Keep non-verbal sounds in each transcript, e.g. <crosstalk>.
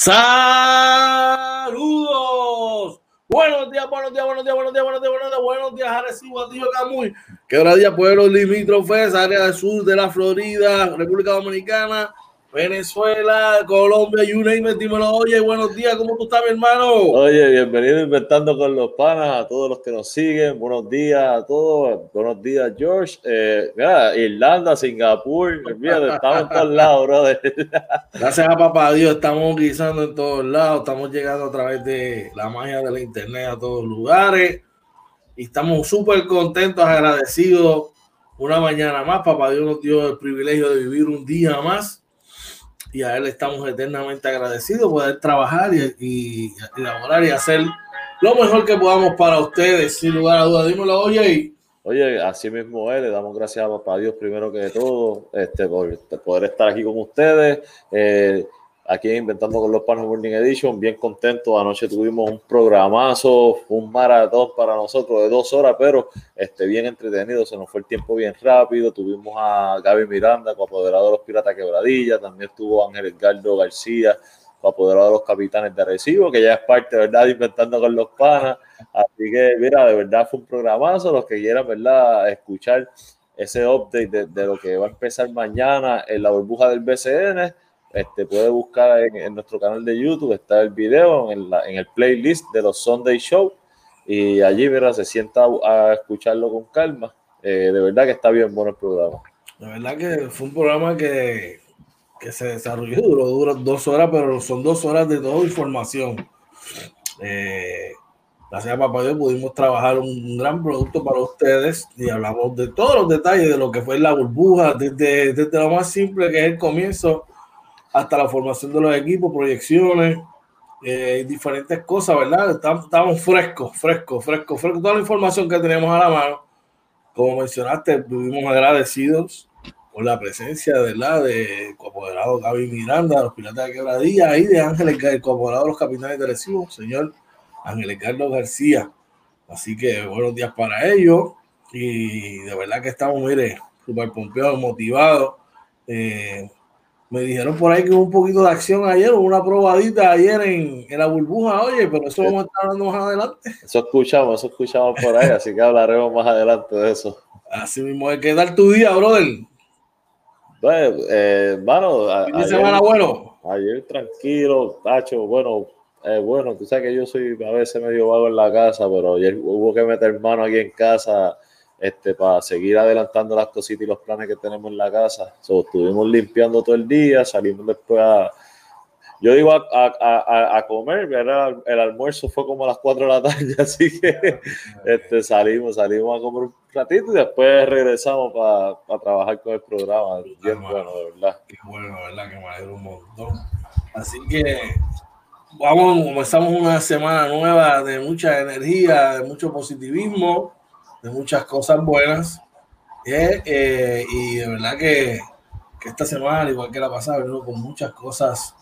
Saludos. Buenos días, buenos días, buenos días, buenos días, buenos días, buenos días, buenos días, Arecibo, Tío Camuy. Quebradilla, pueblos limítrofes, área del sur de la Florida, República Dominicana, Venezuela, Colombia, you name it, dímelo, oye, buenos días, ¿cómo tú estás, mi hermano? Oye, bienvenido Inventando con los Panas, a todos los que nos siguen, buenos días a todos, buenos días, George. Eh, mira, Irlanda, Singapur, mira, estamos en todos lados, brother. <laughs> Gracias a papá Dios, estamos guisando en todos lados, estamos llegando a través de la magia de la internet a todos lugares y estamos súper contentos, agradecidos. Una mañana más, papá Dios nos dio el privilegio de vivir un día más y a él estamos eternamente agradecidos poder trabajar y, y, elaborar y hacer lo mejor que podamos para ustedes, sin lugar a dudas. Dímelo, oye. Oye, así mismo es, le damos gracias a papá Dios primero que todo, este, por poder estar aquí con ustedes. Eh, aquí Inventando con los Panos Morning Edition, bien contento. Anoche tuvimos un programazo, un maratón para nosotros de dos horas, pero este, bien entretenido, se nos fue el tiempo bien rápido. Tuvimos a Gaby Miranda, coapoderado de los Piratas Quebradilla, también estuvo Ángel Edgardo García, coapoderado de los Capitanes de Recibo, que ya es parte, ¿verdad?, de Inventando con los Panas. Así que, mira, de verdad fue un programazo. Los que quieran, ¿verdad?, escuchar ese update de, de lo que va a empezar mañana en la burbuja del BCN este, puede buscar en, nuestro canal de YouTube, está el video en, en, el playlist de los Sunday Show y allí mira, se sienta a, escucharlo con calma. Eh, de verdad que está bien bueno el programa. De verdad que fue un programa que, que se desarrolló, duró, duró, dos horas, pero son dos horas de toda información. Eh, gracias a Papá Dios pudimos trabajar un, gran producto para ustedes y hablamos de todos los detalles de lo que fue la burbuja, desde, desde lo más simple que es el comienzo hasta la formación de los equipos, proyecciones, eh, diferentes cosas, ¿verdad? Estamos, frescos, frescos, frescos, frescos. Toda la información que tenemos a la mano, como mencionaste, vivimos agradecidos por la presencia, ¿verdad? De coapoderado Gaby Miranda, los Piratas de Quebradilla, y de Ángeles, el coapoderado de los Capitanes de Recibo, señor Ángeles Carlos García. Así que buenos días para ellos y de verdad que estamos, mire, súper pompeados, motivados. Eh, me dijeron por ahí que hubo un poquito de acción ayer, una probadita ayer en, en, la burbuja, oye, pero eso vamos a estar hablando más adelante. Eso escuchamos, eso escuchamos por ahí, así que hablaremos más adelante de eso. Así mismo, ¿qué tal tu día, brother? Bueno, eh, bueno, ayer, semana bueno? Ayer tranquilo, Tacho, bueno, eh, bueno, tú sabes que yo soy a veces medio vago en la casa, pero ayer hubo que meter mano aquí en casa este, para seguir adelantando las cositas y los planes que tenemos en la casa. estuvimos limpiando todo el día, salimos después a... Yo digo a, a, a, comer, el almuerzo fue como a las 4 de la tarde, <laughs> así que este, salimos, salimos a comer un ratito y después regresamos para trabajar con el programa. Bien bueno, de verdad. Qué bueno, de verdad, que me alegro un montón. Así que vamos, comenzamos una semana nueva de mucha energía, de mucho positivismo de muchas cosas buenas. Eh, eh, y de verdad que, que, esta semana, igual que la pasada, venimos con muchas cosas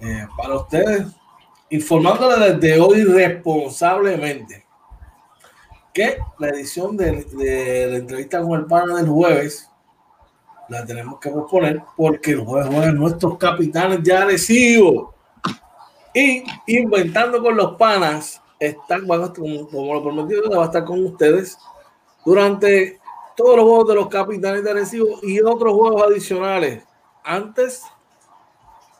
eh, para ustedes, informándole desde hoy responsablemente que la edición de, de la entrevista con el pana del jueves la tenemos que posponer porque el jueves juegan nuestros capitanes ya Arecibo. Y inventando con los panas están, como, lo prometido, va a estar con ustedes durante todos los juegos de los capitanes de Arecibo y otros juegos adicionales antes,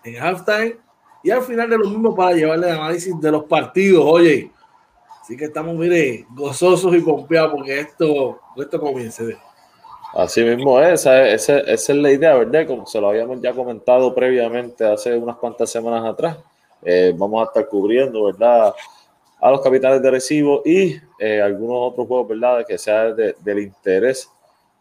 en halftime y al final de lo mismo para llevarle el análisis de los partidos. Oye, así que estamos, mire, gozosos y confiados porque esto, esto comience. Así mismo es, esa, esa, esa, es la idea, ¿verdad? Como se lo habíamos ya comentado previamente hace unas cuantas semanas atrás. Eh, vamos a estar cubriendo, ¿verdad? A los capitales de recibo y eh, algunos otros juegos, ¿verdad? Que sea de, del interés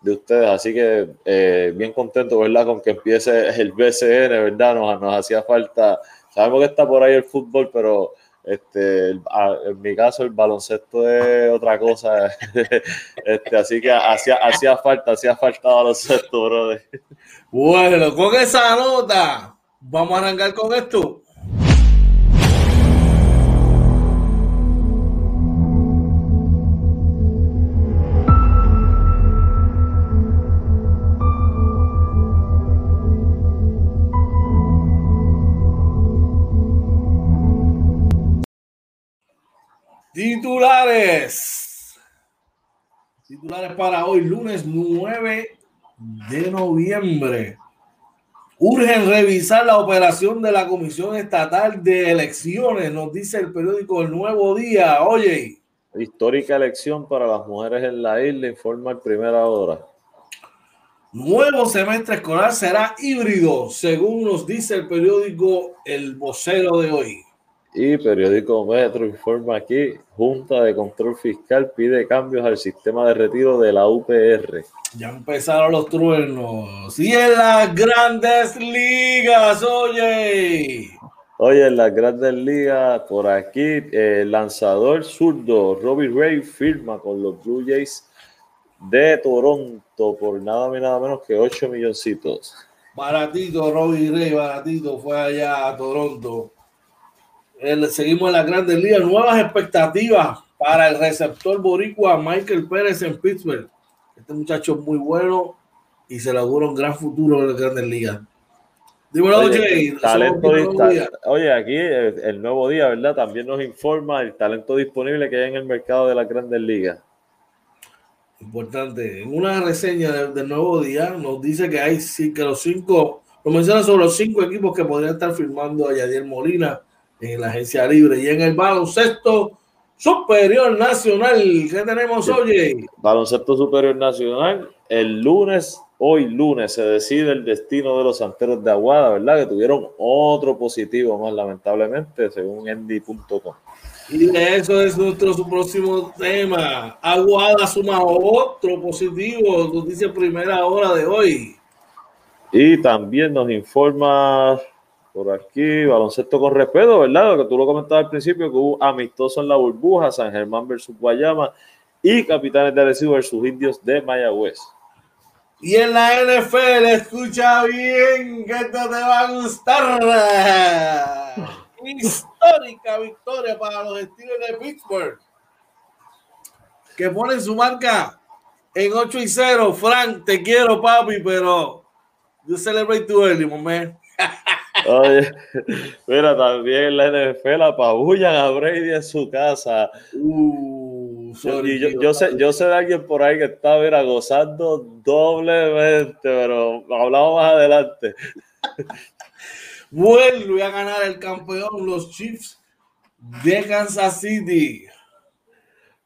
de ustedes. Así que eh, bien contento, ¿verdad? Con que empiece el BCN, ¿verdad? Nos, nos hacía falta, sabemos que está por ahí el fútbol, pero este, en mi caso el baloncesto es otra cosa. <laughs> este, así que hacía, hacía falta, hacía falta baloncesto, brother. Bueno, con esa nota, vamos a arrancar con esto. Titulares. Titulares para hoy, lunes 9 de noviembre. Urgen revisar la operación de la Comisión Estatal de Elecciones, nos dice el periódico El Nuevo Día. Oye. Histórica elección para las mujeres en la isla, informa en primera hora. Nuevo semestre escolar será híbrido, según nos dice el periódico El Vocero de hoy. Y periódico Metro informa aquí, Junta de Control Fiscal pide cambios al sistema de retiro de la UPR. Ya empezaron los truenos. Y en las grandes ligas, oye. Oye, en las grandes ligas, por aquí, el lanzador zurdo Robbie Ray firma con los Blue Jays de Toronto por nada más nada menos que 8 milloncitos. Baratito, Robbie Ray, baratito, fue allá a Toronto seguimos en la Grandes Ligas. Nuevas expectativas para el receptor boricua Michael Pérez en Pittsburgh. Este muchacho es muy bueno y se le augura un gran futuro en la Grandes Ligas. Dímelo, oye, oye, aquí el, nuevo día, ¿verdad? También nos informa el talento disponible que hay en el mercado de la Grandes Ligas. Importante. En una reseña del, nuevo día nos dice que hay que los cinco, lo menciona sobre los cinco equipos que podrían estar firmando a Yadier Molina en la agencia libre y en el baloncesto superior nacional. ¿Qué tenemos hoy? Baloncesto superior nacional. El lunes, hoy lunes, se decide el destino de los santeros de Aguada, ¿verdad? Que tuvieron otro positivo más, lamentablemente, según endy.com. Y eso es nuestro próximo tema. Aguada suma otro positivo, dice primera hora de hoy. Y también nos informa por aquí, baloncesto con respeto, ¿verdad? Lo que tú lo comentabas al principio, que hubo amistoso en la burbuja, San Germán versus Guayama y Capitanes de Arecibo versus Indios de Mayagüez. Y en la NFL, escucha bien, que esto te va a gustar. Histórica victoria para los Steelers de Pittsburgh, que ponen su marca en 8 y 0. Frank, te quiero, papi, pero you celebrate too early, man. <laughs> Oye, <laughs> mira, también la NFL apabullan a Brady en su casa. Uh, yo, sé, yo sé de alguien por ahí que está mira, gozando doblemente, pero hablamos más adelante. <laughs> Vuelve a ganar el campeón los Chiefs de Kansas City.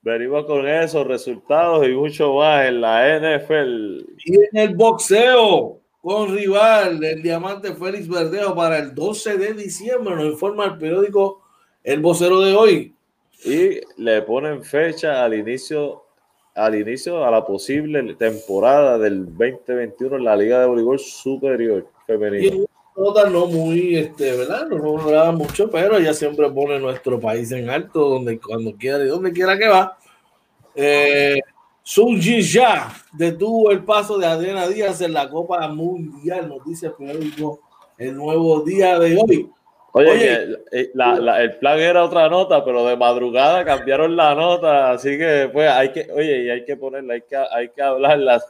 Venimos con esos resultados y mucho más en la NFL. Y en el boxeo con rival el diamante Félix Verdejo para el 12 de diciembre, nos informa el periódico El Vocero de hoy. Y le ponen fecha al inicio, al inicio a la posible temporada del 2021 en la Liga de Voleibol Superior Femenino. nota no muy, este, ¿verdad? No nos mucho, pero ella siempre pone nuestro país en alto, donde cuando quiera y donde quiera que va. Eh, Suji ya detuvo el paso de Adriana Díaz en la Copa Mundial, nos dice el periódico el nuevo día de hoy. Oye, eh, el plan era otra nota, pero de madrugada cambiaron la nota, así que pues hay que, oye, y hay que ponerla, hay que, hay que hablarla.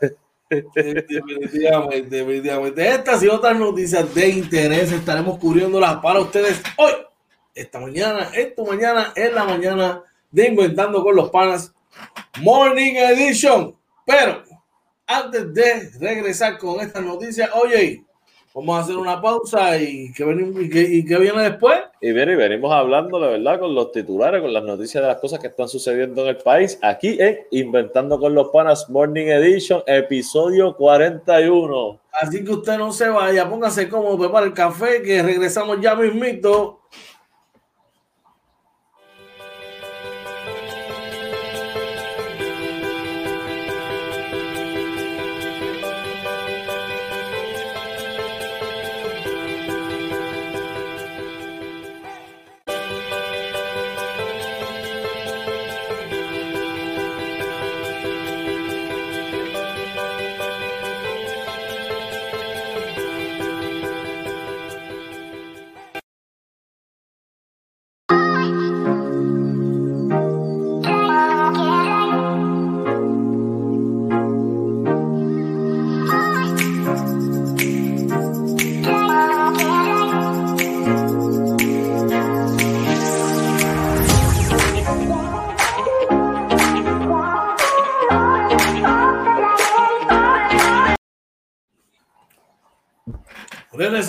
Definitivamente, definitivamente. Estas y otras noticias de interés estaremos cubriéndolas para ustedes hoy, esta mañana, esta mañana, en la mañana de Inventando con los Panas Morning Edition. Pero antes de regresar con esta noticia, oye, vamos a hacer una pausa y que, y que, viene después. Y bien, y venimos hablando, la verdad, con los titulares, con las noticias de las cosas que están sucediendo en el país, aquí en Inventando con los Panas Morning Edition, episodio 41. Así que usted no se vaya, póngase cómodo, prepara el café, que regresamos ya mismito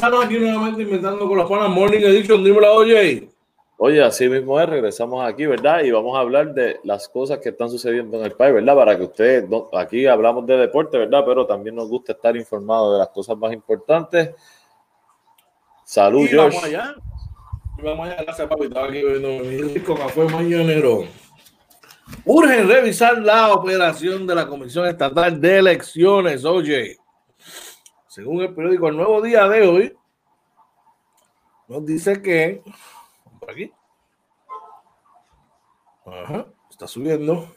Regresamos aquí nuevamente inventando con los panas Morning Edition. Dímelo, oye. Oye, así mismo es, regresamos aquí, ¿verdad? Y vamos a hablar de las cosas que están sucediendo en el país, ¿verdad? Para que ustedes, aquí hablamos de deporte, ¿verdad? Pero también nos gusta estar informados de las cosas más importantes. Salud, y Vamos allá. vamos allá, gracias, papi. Estaba aquí mi rico café mañanero. Urgen revisar la operación de la Comisión Estatal de Elecciones, oye. Según el periódico El Nuevo Día de hoy, nos dice que, por aquí, Ajá, está subiendo.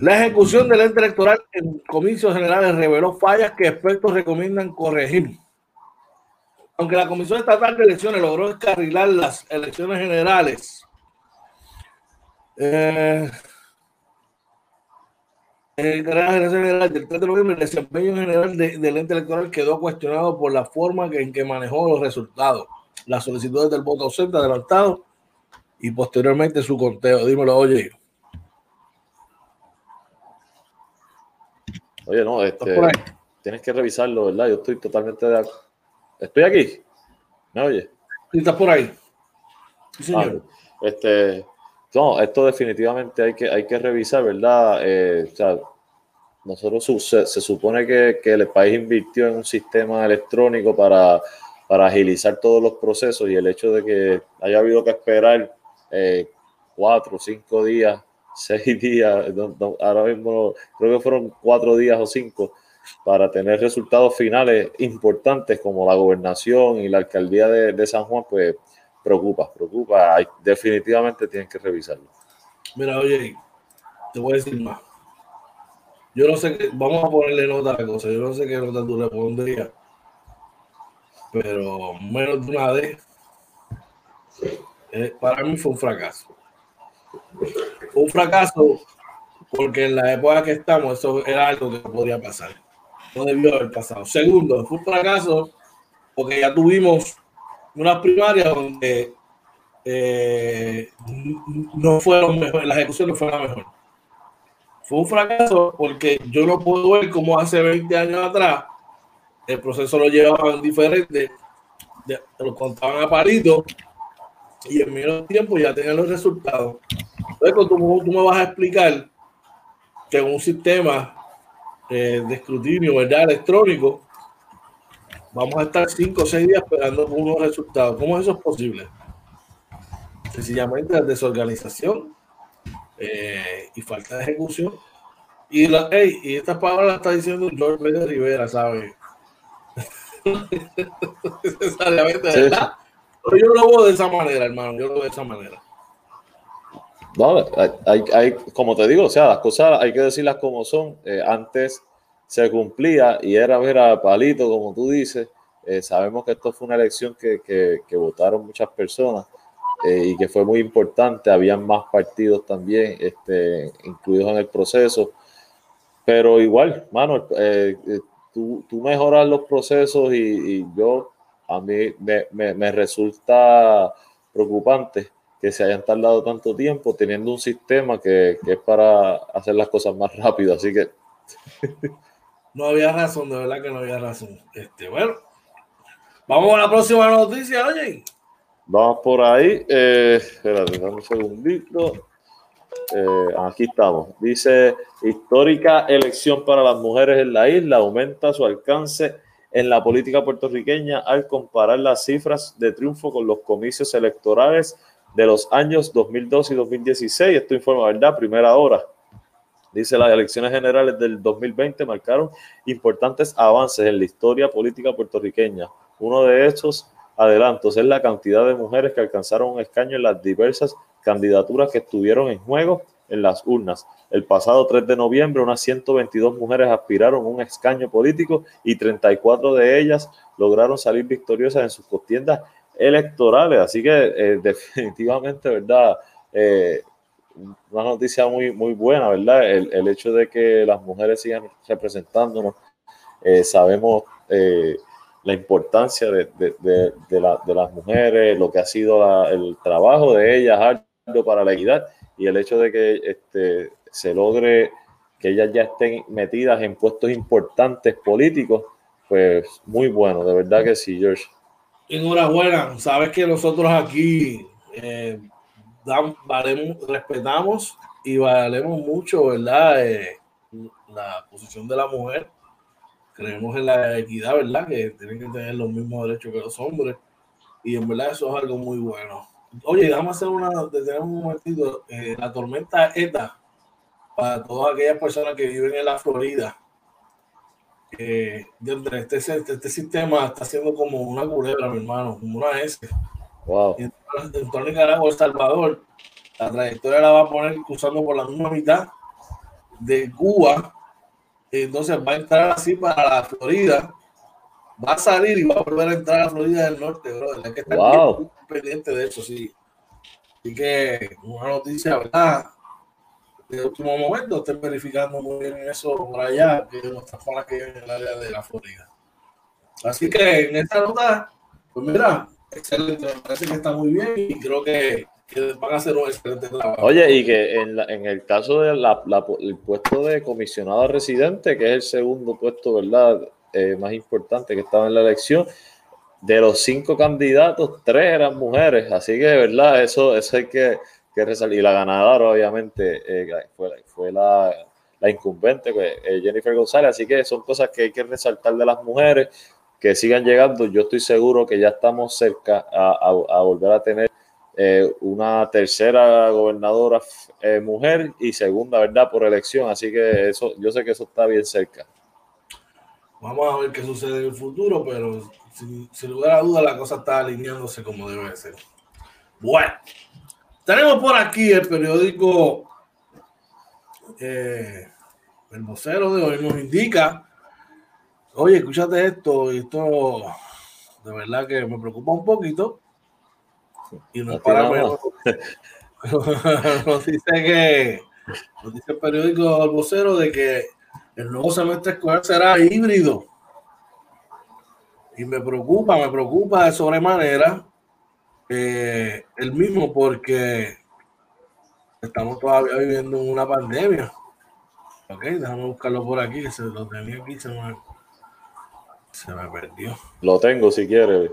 La ejecución del ente electoral en comicios generales reveló fallas que expertos recomiendan corregir. Aunque la Comisión Estatal de Elecciones logró descarrilar las elecciones generales, eh, el general del 3 de noviembre, el desempeño general del ente electoral quedó cuestionado por la forma en que manejó los resultados, las solicitudes del voto ausente adelantado y posteriormente su conteo. Dímelo, oye. Oye, no, este, tienes que revisarlo, ¿verdad? Yo estoy totalmente de acuerdo. ¿Estoy aquí? ¿Me oye? Estás por ahí. Sí, señor. Ah, este, no, esto definitivamente hay que, hay que revisar, ¿verdad? Eh, nosotros se, supone que, el país invirtió en un sistema electrónico para, agilizar todos los procesos y el hecho de que haya habido que esperar eh, cuatro, cinco días, <laughs> seis días, ahora mismo creo que fueron cuatro días o cinco para tener resultados finales importantes como la gobernación y la alcaldía de, de San Juan, pues preocupa, preocupa. definitivamente tienen que revisarlo. Mira, oye, te voy a decir más. Yo no sé qué, vamos a ponerle nota a cosa. Yo no sé qué nota tú le pondrías, pero menos de una vez. Eh, para mí fue un fracaso. Un fracaso porque en la época que estamos eso era algo que podía pasar. No debió haber pasado. Segundo, fue un fracaso porque ya tuvimos unas primarias donde eh, no fueron mejor, la ejecución no fue la mejor. Fue un fracaso porque yo no puedo ver cómo hace 20 años atrás el proceso lo llevaban diferente, lo contaban a parito y en menos tiempo ya tenían los resultados. Entonces, tú, tú me vas a explicar que un sistema eh, de escrutinio ¿verdad? electrónico vamos a estar cinco o seis días esperando unos resultados. ¿Cómo eso es posible? Sencillamente la desorganización eh, y falta de ejecución. Y, la, y estas palabras las está diciendo George Pérez Rivera, ¿sabes? <laughs> Necesariamente, ¿verdad? Pero yo lo veo de esa manera, hermano. Yo lo veo de esa manera. No, hay, hay, como te digo, o sea, las cosas hay que decirlas como son. Eh, antes se cumplía y era ver a palito, como tú dices. Eh, sabemos que esto fue una elección que, que, votaron muchas personas eh, y que fue muy importante. Habían más partidos también este, incluidos en el proceso. Pero igual, mano, eh, tú, tú, mejoras los procesos y, y yo, a mí me, me, me resulta preocupante que se hayan tardado tanto tiempo teniendo un sistema que, que, es para hacer las cosas más rápido. Así que <laughs> no había razón, de verdad que no había razón. Este, bueno, vamos a la próxima noticia, oye. Vamos por ahí. Eh, espérate, dame un segundito. Eh, aquí estamos. Dice, histórica elección para las mujeres en la isla aumenta su alcance en la política puertorriqueña al comparar las cifras de triunfo con los comicios electorales de los años 2002 y 2016. Esto informa, ¿verdad? Primera hora. Dice, las elecciones generales del 2020 marcaron importantes avances en la historia política puertorriqueña. Uno de estos adelantos es la cantidad de mujeres que alcanzaron un escaño en las diversas candidaturas que estuvieron en juego en las urnas. El pasado 3 de noviembre, unas 122 mujeres aspiraron a un escaño político y 34 de ellas lograron salir victoriosas en sus contiendas electorales. Así que eh, <laughs> definitivamente, ¿verdad? Eh, una noticia muy, muy buena, ¿verdad? El, hecho de que las mujeres sigan representándonos, eh, sabemos eh, la importancia de, las mujeres, lo que ha sido el trabajo de ellas para la equidad y el hecho de que este, se logre que ellas ya estén metidas en puestos importantes políticos, pues muy bueno, de verdad que sí, George. Enhorabuena, sabes que nosotros aquí eh, respetamos y valemos mucho, ¿verdad? Eh, la posición de la mujer. Creemos en la equidad, ¿verdad? Que tienen que tener los mismos derechos que los hombres. Y en verdad eso es algo muy bueno. Oye, déjame hacer una, detener un momentito. Eh, la tormenta ETA, para todas aquellas personas que viven en la Florida, eh, este, este, este, sistema está siendo como una culebra, mi hermano, como una S. Wow. en torno a Nicaragua, El Salvador, la trayectoria la va a poner cruzando por la misma mitad de Cuba. Entonces va a entrar así para la Florida. Va a salir y va a volver a entrar a la Florida del Norte, bro. que estar wow. pendiente de eso, sí. Así que una noticia, ¿verdad? de último momento estén verificando muy bien eso por allá, que nuestras personas que en el área de la Florida. Así que en esta nota, pues mira, excelente, me parece que está muy bien y creo que, van a hacer un excelente trabajo. Oye, y que en, la, en el caso del de puesto de comisionado residente, que es el segundo puesto, ¿verdad? Eh, más importante que estaba en la elección, de los cinco candidatos, tres eran mujeres, así que, ¿verdad? Eso, eso hay que que Y la ganadora, obviamente, eh, fue, fue la, la, incumbente, eh, Jennifer González. Así que son cosas que hay que resaltar de las mujeres que sigan llegando. Yo estoy seguro que ya estamos cerca a, a, volver a tener eh, una tercera gobernadora mujer y segunda, ¿verdad? Por elección. Así que eso, yo sé que eso está bien cerca. Vamos a ver qué sucede en el futuro, pero sin, sin lugar a duda la cosa está alineándose como debe ser. Bueno, tenemos por aquí el periódico eh, El vocero de hoy nos indica, oye, escúchate esto, y esto de verdad que me preocupa un poquito. Y no es para menos. <laughs> nos dice que, nos dice el periódico El vocero de que el nuevo semestre escolar será híbrido. Y me preocupa, me preocupa de sobremanera eh, el mismo porque estamos todavía viviendo una pandemia. Ok, déjame buscarlo por aquí, que se lo tenía aquí, se me, se me perdió. Lo tengo si quieres.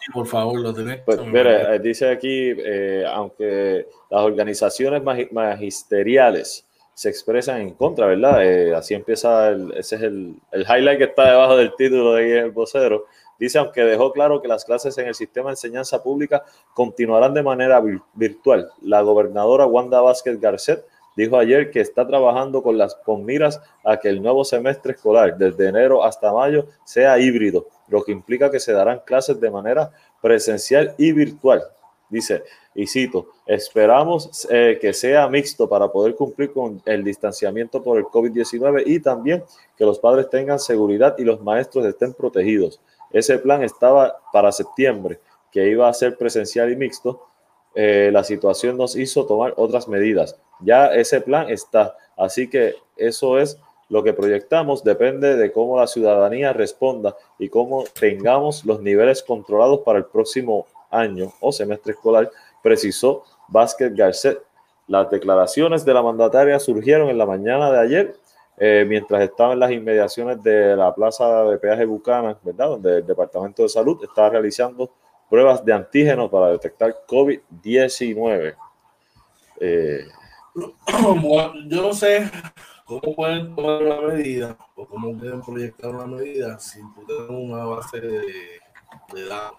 Sí, por favor, lo tenés. Pues, mira, dice aquí, eh, aunque las organizaciones magisteriales se expresan en contra, ¿verdad? Eh, así empieza, el, ese es el, el, highlight que está debajo del título de el vocero. Dice, aunque dejó claro que las clases en el sistema de enseñanza pública continuarán de manera virtual. La gobernadora Wanda Vázquez Garcet dijo ayer que está trabajando con las con miras a que el nuevo semestre escolar, desde enero hasta mayo, sea híbrido, lo que implica que se darán clases de manera presencial y virtual. Dice, y cito, esperamos eh, que sea mixto para poder cumplir con el distanciamiento por el COVID-19 y también que los padres tengan seguridad y los maestros estén protegidos. Ese plan estaba para septiembre, que iba a ser presencial y mixto. Eh, la situación nos hizo tomar otras medidas. Ya ese plan está. Así que eso es lo que proyectamos. Depende de cómo la ciudadanía responda y cómo tengamos los niveles controlados para el próximo año o semestre escolar, precisó Vázquez Garcet. Las declaraciones de la mandataria surgieron en la mañana de ayer eh, mientras estaba en las inmediaciones de la plaza de peaje Bucana, ¿verdad? Donde el Departamento de Salud está realizando pruebas de antígenos para detectar COVID-19. Eh, <clears throat> yo no sé cómo pueden tomar una medida o cómo pueden proyectar una medida sin tener una base de, de datos.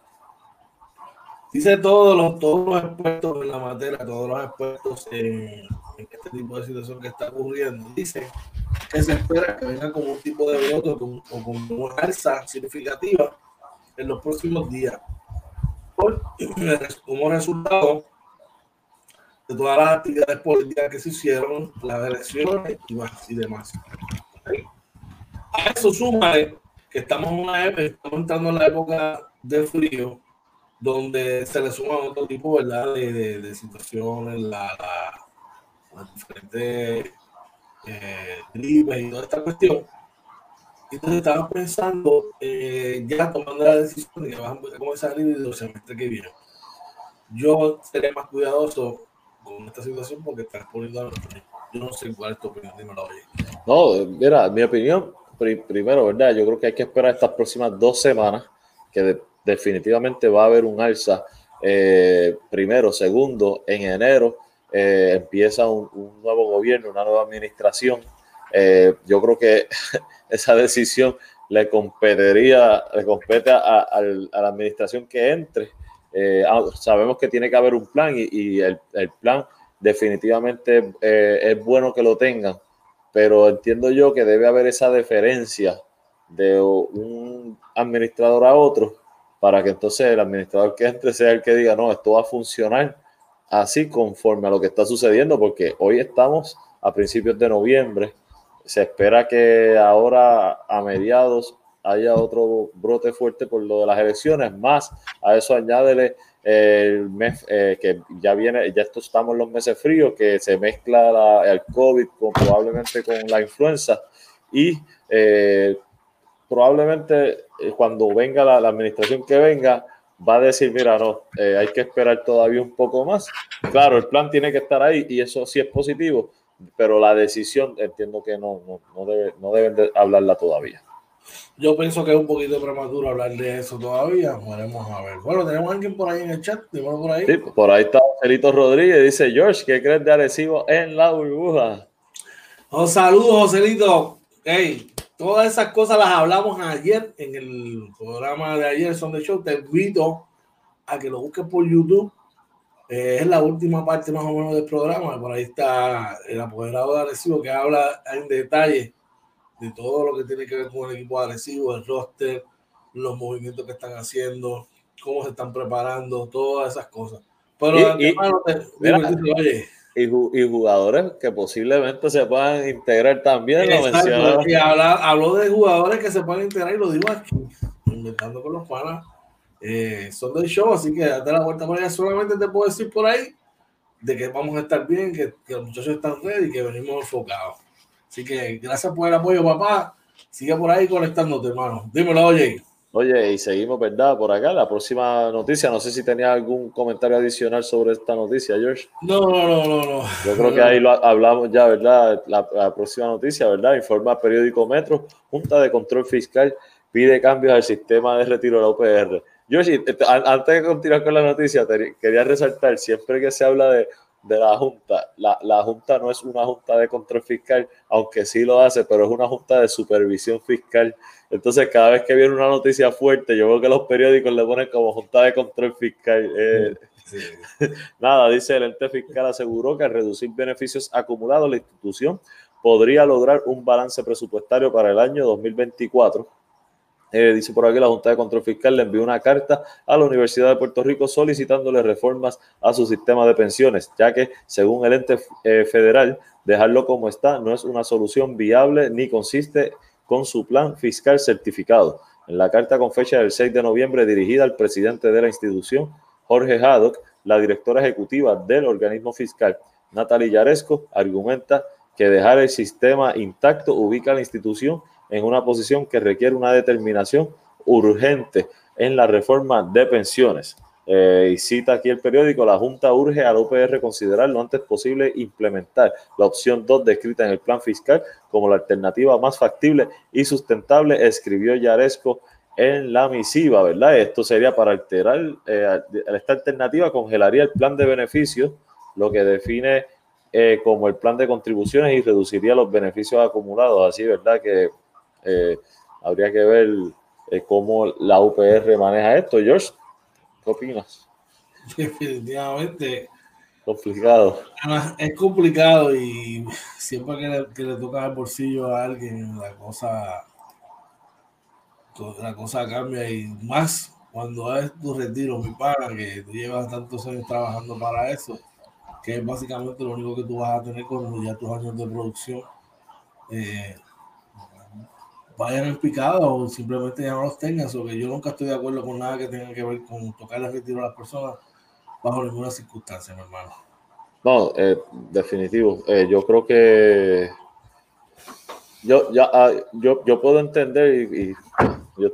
Dice todos los, todos los expertos en la materia, todos los expertos en, en este tipo de situación que está ocurriendo, dice que se espera que venga como un tipo de brote o con, una alza significativa en los próximos días. Como resultado de todas las actividades políticas que se hicieron, las elecciones y, más, y demás. A eso suma que estamos en una época, estamos entrando en la época de frío, donde se le suman otro tipo ¿verdad? De, de, situaciones, la, la, las diferentes eh, y toda esta cuestión. Entonces estaba pensando, eh, ya tomando la decisión de que vamos a comenzar el semestre que viene. Yo seré más cuidadoso con esta situación porque estás poniendo a Yo no sé cuál es tu opinión, dímelo No, mira, mi opinión, primero, ¿verdad? Yo creo que hay que esperar estas próximas dos semanas, que definitivamente va a haber un alza. Eh, primero, segundo, en enero eh, empieza un, nuevo gobierno, una nueva administración. Eh, yo creo que <laughs> esa decisión le competiría, le compete a, la administración que entre. Ah, sabemos que tiene que haber un plan y, el, el, plan definitivamente es bueno que lo tengan, pero entiendo yo que debe haber esa deferencia de un administrador a otro para que entonces el administrador que entre sea el que diga, no, esto va a funcionar así conforme a lo que está sucediendo, porque hoy estamos a principios de noviembre, se espera que ahora a mediados haya otro brote fuerte por lo de las elecciones, más a eso añádele el mes eh, que ya viene, ya estamos en los meses fríos, que se mezcla el COVID probablemente con la influenza y eh, probablemente eh, cuando venga la, administración que venga va a decir, mira, no, hay que esperar todavía un poco más. Claro, el plan tiene que estar ahí y eso sí es positivo, pero la decisión entiendo que no, no, no, debe, no deben de hablarla todavía. Yo pienso que es un poquito prematuro hablar de eso todavía. Veremos a ver. Bueno, tenemos alguien por ahí en el chat. por ahí. Sí, por ahí está Celito Rodríguez. Dice George, ¿qué crees de Arecibo en la burbuja? Oh, saludos, Joselito. Hey, todas esas cosas las hablamos ayer en el programa de ayer, Son de Show. Te invito a que lo busques por YouTube. Eh, es la última parte más o menos del programa. Por ahí está el apoderado de Arecibo que habla en detalle de todo lo que tiene que ver con el equipo agresivo, el roster, los movimientos que están haciendo, cómo se están preparando, todas esas cosas. Pero y, y, jugadores que posiblemente se puedan integrar también. Lo y habló de jugadores que se pueden integrar y lo digo aquí, inventando con los panas. Eh, son del show, así que date la vuelta por allá. Solamente te puedo decir por ahí de que vamos a estar bien, que, que los muchachos están ready y que venimos enfocados. Así que gracias por el apoyo, papá. Sigue por ahí conectándote, hermano. Dímelo, oye. Oye, y seguimos, ¿verdad? Por acá, la próxima noticia. No sé si tenía algún comentario adicional sobre esta noticia, George. No, no, no, no. no. Yo creo que ahí lo hablamos ya, ¿verdad? La, la próxima noticia, ¿verdad? Informa periódico Metro. Junta de Control Fiscal pide cambios al sistema de retiro de la UPR. George, antes de continuar con la noticia, quería resaltar, siempre que se habla de de la Junta. La, la, Junta no es una Junta de control fiscal, aunque sí lo hace, pero es una Junta de supervisión fiscal. Entonces, cada vez que viene una noticia fuerte, yo veo que los periódicos le ponen como Junta de Control Fiscal. Eh, <laughs> nada, dice el ente fiscal aseguró que al reducir beneficios acumulados, la institución podría lograr un balance presupuestario para el año 2024 eh, dice por aquí la Junta de Control Fiscal le envió una carta a la Universidad de Puerto Rico solicitándole reformas a su sistema de pensiones, ya que según el ente eh, federal, dejarlo como está no es una solución viable ni consiste con su plan fiscal certificado. En la carta con fecha del 6 de noviembre dirigida al presidente de la institución, Jorge Haddock, la directora ejecutiva del organismo fiscal, Natalie Yaresco, argumenta que dejar el sistema intacto ubica a la institución en una posición que requiere una determinación urgente en la reforma de pensiones. Eh, y cita aquí el periódico, la Junta urge a la UPR considerar lo antes posible implementar la opción 2 descrita en el plan fiscal como la alternativa más factible y sustentable, escribió Yaresco en la misiva, ¿verdad? Esto sería para alterar, eh, esta alternativa congelaría el plan de beneficios, lo que define eh, como el plan de contribuciones y reduciría los beneficios acumulados, así, ¿verdad? Que eh, habría que ver eh, cómo la UPR maneja esto. George, ¿qué opinas? <laughs> Definitivamente. Complicado. Es complicado y siempre que le, toca el bolsillo a alguien, la cosa, la cosa cambia y más cuando es tu retiro, mi pana, que tú llevas tantos años trabajando para eso, que es básicamente lo único que tú vas a tener con ya tus años de producción. Eh, vayan en picada o simplemente ya no los tengan. Que yo nunca estoy de acuerdo con nada que tenga que ver con tocar el retiro a las personas bajo ninguna circunstancia, mi hermano. No, eh, definitivo. Eh, yo creo que yo ya ah, yo, yo puedo entender y, yo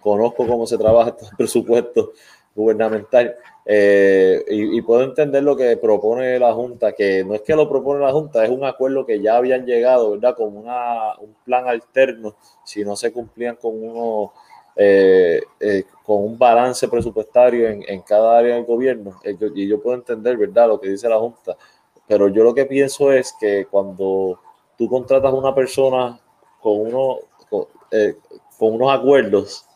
conozco cómo se trabaja este <laughs> presupuesto gubernamental. Eh, y, puedo entender lo que propone la Junta, que no es que lo propone la Junta, es un acuerdo que ya habían llegado, ¿verdad? Con una, un plan alterno, si no se cumplían con uno, eh, eh, con un balance presupuestario en, en, cada área del gobierno. Y yo puedo entender, ¿verdad? Lo que dice la Junta. Pero yo lo que pienso es que cuando tú contratas a una persona con, uno, con, con unos acuerdos,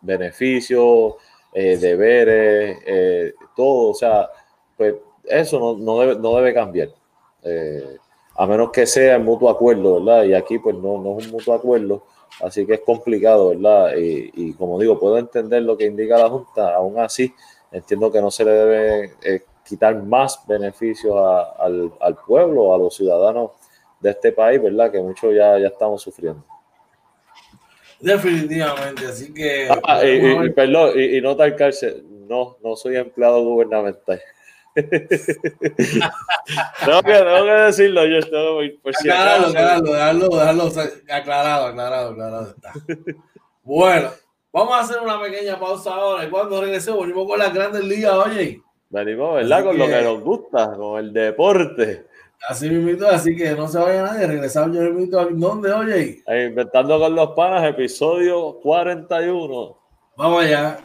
beneficios, eh, deberes, eh, todo, o sea, pues eso no, no, debe, no debe cambiar. Eh, a menos que sea en mutuo acuerdo, ¿verdad? Y aquí pues no, no es un mutuo acuerdo, así que es complicado, ¿verdad? Y, y, como digo, puedo entender lo que indica la Junta, aún así entiendo que no se le debe quitar más beneficios al, al, pueblo, a los ciudadanos de este país, ¿verdad? Que muchos ya, ya estamos sufriendo. Definitivamente, así que. Ah, y, perdón, y, no cárcel, no, no soy empleado gubernamental. <laughs> tengo, que, tengo que decirlo, yo estoy por si aclarado, aclarado, dejarlo, aclarado, aclarado, aclarado está. bueno, vamos a hacer una pequeña pausa ahora y cuando regresemos volvemos con las grandes ligas, oye. Venimos, ¿verdad? con lo que nos gusta, con el deporte. Así mismo, así que no se vaya nadie. Regresamos yo mismo. ¿Dónde, oye? Inventando con los panas, episodio 41. Vamos allá.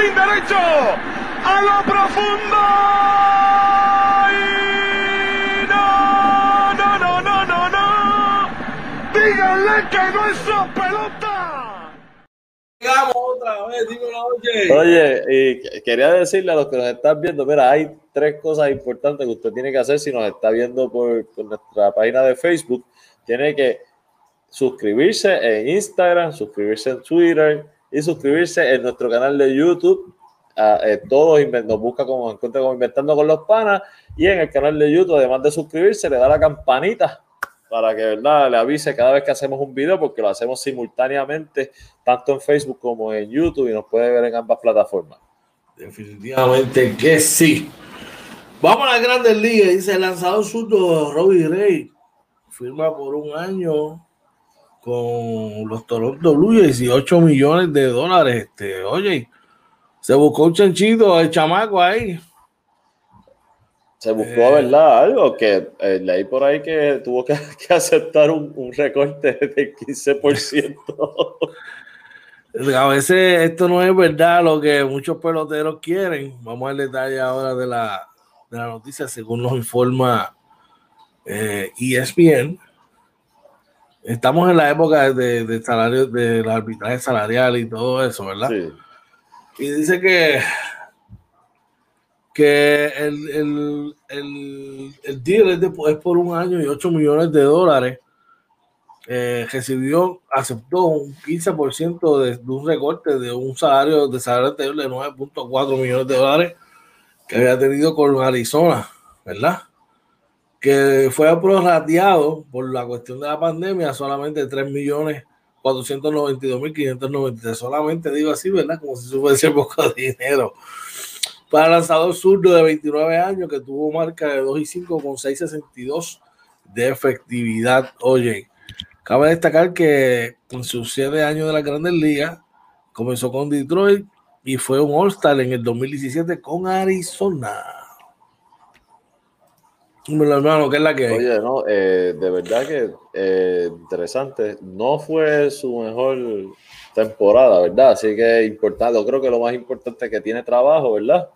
Jardín derecho. A lo profundo. no, no, no, no, no, no. Díganle que no es su pelota. Llegamos otra vez, dímelo, oye. Oye, y quería decirle a los que nos están viendo, mira, hay tres cosas importantes que usted tiene que hacer si nos está viendo por, por nuestra página de Facebook. Tiene que suscribirse en Instagram, suscribirse en Twitter, y suscribirse en nuestro canal de YouTube. Eh, todos nos busca como encuentra como Inventando con los Panas y en el canal de YouTube, además de suscribirse, le da la campanita para que verdad le avise cada vez que hacemos un video porque lo hacemos simultáneamente tanto en Facebook como en YouTube y nos puede ver en ambas plataformas. Definitivamente que sí. Vamos a la Grandes Ligas, dice el lanzador surdo Robbie Ray. Firma por un año con los Toronto Blue Jays 18 millones de dólares. Este, oye, se buscó un chanchito, el chamaco ahí. Se buscó, eh, ¿verdad? Algo que eh, leí por ahí que tuvo que, <laughs> aceptar un, un, recorte del <laughs> 15%. a veces esto no es verdad lo que muchos peloteros quieren. Vamos al detalle ahora de la, de la noticia, según nos informa eh, ESPN estamos en la época de, de salario, del arbitraje salarial y todo eso, ¿verdad? Sí. Y dice que, que el, el, el, el deal es, de, es, por un año y 8 millones de dólares. Eh, recibió, aceptó un 15% de, de, un recorte de un salario de salario anterior de 9.4 millones de dólares que había tenido con Arizona, ¿verdad? Que fue prorrateado por la cuestión de la pandemia solamente 3 millones 492 mil 593. Solamente digo así, ¿verdad? Como si fuese <laughs> poco dinero. Para el lanzador zurdo de 29 años que tuvo marca de 2 y 5 con 662 de efectividad. Oye, cabe destacar que en sus 7 años de la Grandes Ligas comenzó con Detroit y fue un All-Star en el 2017 con Arizona hermano, ¿qué es la que Oye, no, eh, de verdad que eh, interesante. No fue su mejor temporada, ¿verdad? Así que importante, yo creo que lo más importante es que tiene trabajo, ¿verdad?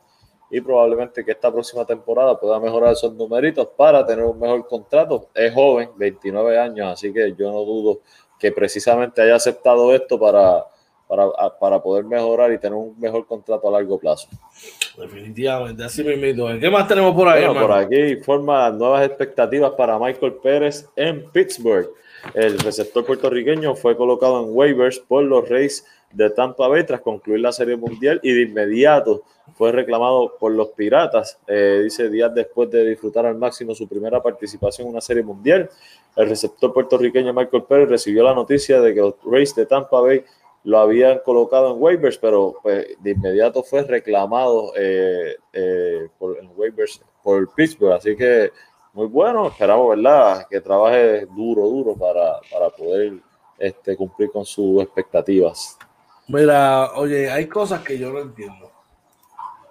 Y probablemente que esta próxima temporada pueda mejorar esos numeritos para tener un mejor contrato. Es joven, 29 años, así que yo no dudo que precisamente haya aceptado esto para, para, para poder mejorar y tener un mejor contrato a largo plazo. Definitivamente, así mismo. ¿Qué más tenemos por ahí? por aquí forma nuevas expectativas para Michael Pérez en Pittsburgh. El receptor puertorriqueño fue colocado en waivers por los Rays de Tampa Bay tras concluir la Serie Mundial y de inmediato fue reclamado por los Piratas, eh, dice días después de disfrutar al máximo su primera participación en una Serie Mundial. El receptor puertorriqueño Michael Pérez recibió la noticia de que los Rays de Tampa Bay lo habían colocado en waivers, pero pues, de inmediato fue reclamado eh, eh, por, en waivers por Pittsburgh. Así que muy bueno, esperamos, ¿verdad? Que trabaje duro, duro para, para poder este, cumplir con sus expectativas. Mira, oye, hay cosas que yo no entiendo.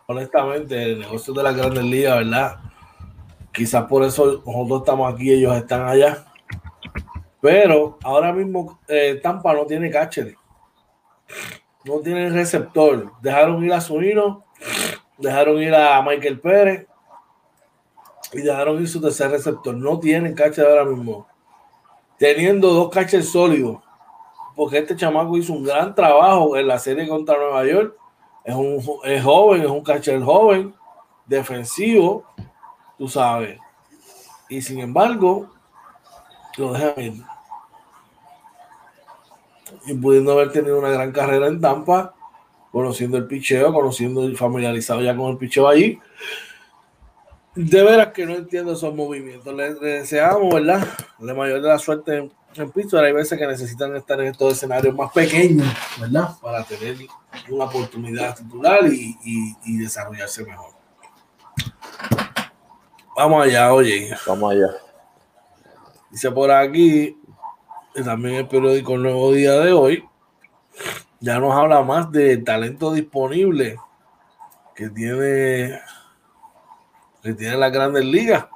Honestamente, el negocio de la grandes ligas, ¿verdad? Quizás por eso nosotros estamos aquí, ellos están allá. Pero ahora mismo eh, Tampa no tiene catcher no tienen receptor. Dejaron ir a Zunino, dejaron ir a Michael Pérez y dejaron ir su tercer receptor. No tienen catcher ahora mismo. Teniendo dos catchers sólidos, porque este chamaco hizo un gran trabajo en la serie contra Nueva York. Es un es joven, es un catcher joven, defensivo, tú sabes. Y sin embargo, lo dejan ir y pudiendo haber tenido una gran carrera en Tampa, conociendo el picheo, conociendo y familiarizado ya con el picheo ahí. De veras que no entiendo esos movimientos. Le, deseamos, ¿verdad? La mayor de la suerte en, en Pittsburgh. Hay veces que necesitan estar en estos escenarios más pequeños, ¿verdad? Para tener una oportunidad titular y, y, y desarrollarse mejor. Vamos allá, oye. Vamos allá. Dice por aquí, también el periódico Nuevo Día de hoy, ya nos habla más de talento disponible que tiene, que tiene las grandes ligas.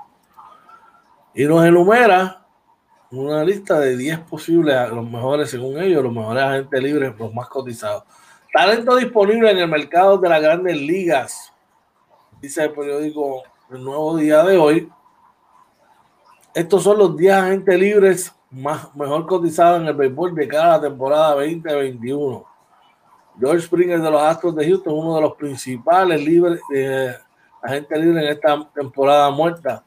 Y nos enumera una lista de 10 posibles, los mejores, según ellos, los mejores agentes libres, los más cotizados. Talento disponible en el mercado de las grandes ligas, dice el periódico El Nuevo Día de hoy. Estos son los 10 agentes libres más, mejor cotizado en el béisbol de cada temporada 2021. George Springer de los Astros de Houston, uno de los principales libres, eh, agentes libres en esta temporada muerta.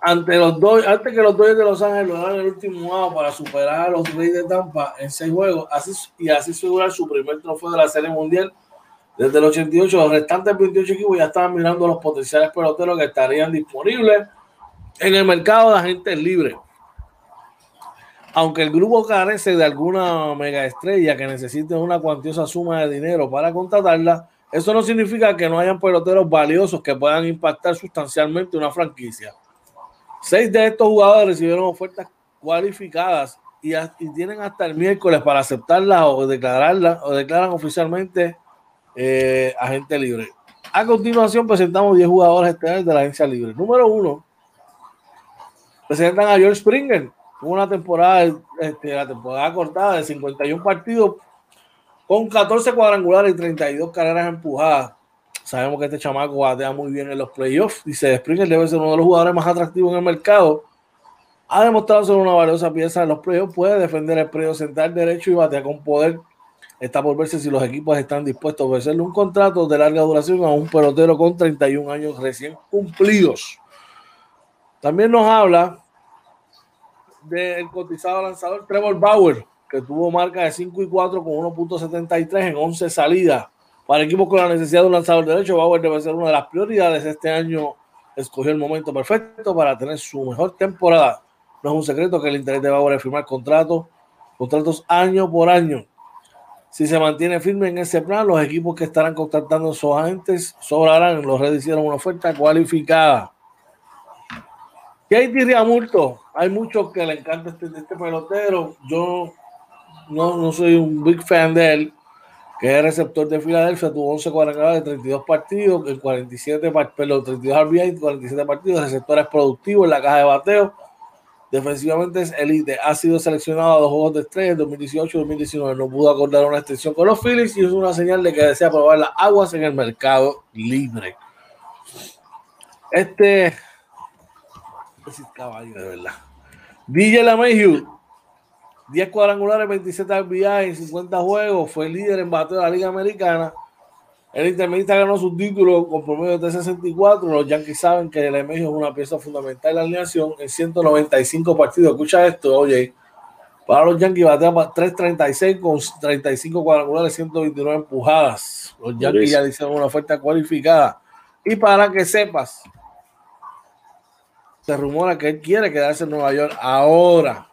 Ante los dos, antes que los Dodgers de Los Ángeles lograran el último año para superar a los Reyes de Tampa en seis juegos así, y así asegurar su primer trofeo de la Serie Mundial desde el 88. Los restantes 28 equipos ya estaban mirando los potenciales peloteros que estarían disponibles en el mercado de agentes libres aunque el grupo carece de alguna mega estrella que necesite una cuantiosa suma de dinero para contratarla, eso no significa que no hayan peloteros valiosos que puedan impactar sustancialmente una franquicia. Seis de estos jugadores recibieron ofertas cualificadas y, tienen hasta el miércoles para aceptarlas o declararlas o declaran oficialmente eh, agente libre. A continuación presentamos 10 jugadores estelares de la agencia libre. Número uno, presentan a George Springer, una temporada, este, la temporada cortada de 51 partidos con 14 cuadrangulares y 32 carreras empujadas. Sabemos que este chamaco batea muy bien en los playoffs. Dice Springer debe ser uno de los jugadores más atractivos en el mercado. Ha demostrado ser una valiosa pieza en los playoffs. Puede defender el predio central derecho y batea con poder. Está por verse si los equipos están dispuestos a ofrecerle un contrato de larga duración a un pelotero con 31 años recién cumplidos. También nos habla del cotizado lanzador Trevor Bauer, que tuvo marca de 5 y 4 con 1.73 en 11 salidas. Para equipos con la necesidad de un lanzador derecho, Bauer debe ser una de las prioridades. Este año escogió el momento perfecto para tener su mejor temporada. No es un secreto que el interés de Bauer es firmar contratos, contratos año por año. Si se mantiene firme en ese plan, los equipos que estarán contratando sus agentes sobrarán. Los Reds hicieron una oferta cualificada. Katie Riamulto, hay muchos que le encanta este, este pelotero. Yo no, no, soy un big fan de él, que es receptor de Filadelfia. Tuvo 11 cuadrangulares de 32 partidos, en 47 perdón, 32 RBI, 47 partidos. Receptor es productivo en la caja de bateo. Defensivamente es elite. Ha sido seleccionado a dos juegos de estrella en 2018 y 2019. No pudo acordar una extensión con los Phillies y es una señal de que desea probar las aguas en el mercado libre. Este caballo, de verdad. DJ LaMayu 10 cuadrangulares, 27 RBI en 50 juegos, fue líder en bateo de la Liga Americana. El intermedista ganó su título con promedio de 64. Los Yankees saben que el Emegio es una pieza fundamental de la alineación en 195 partidos. Escucha esto, oye. Para los Yankees batea 3.36 con 35 cuadrangulares, 129 empujadas. Los Yankees ya le hicieron una oferta cualificada. Y para que sepas, se rumora que él quiere quedarse en Nueva York ahora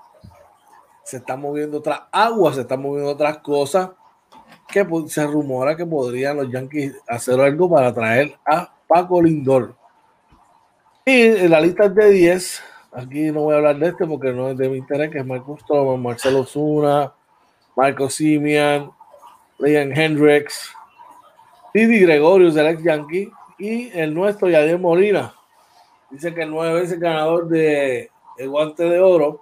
se están moviendo otras aguas, se están moviendo otras cosas que se rumora que podrían los Yankees hacer algo para traer a Paco Lindor. Y en la lista de 10, aquí no voy a hablar de este porque no es de mi interés, que es Marcus Stroman, Marcelo Zuna, Marco Simian, Liam Hendricks, Didi Gregorius, el ex Yankee, y el nuestro Yadier Molina. Dice que nueve veces ganador de el guante de oro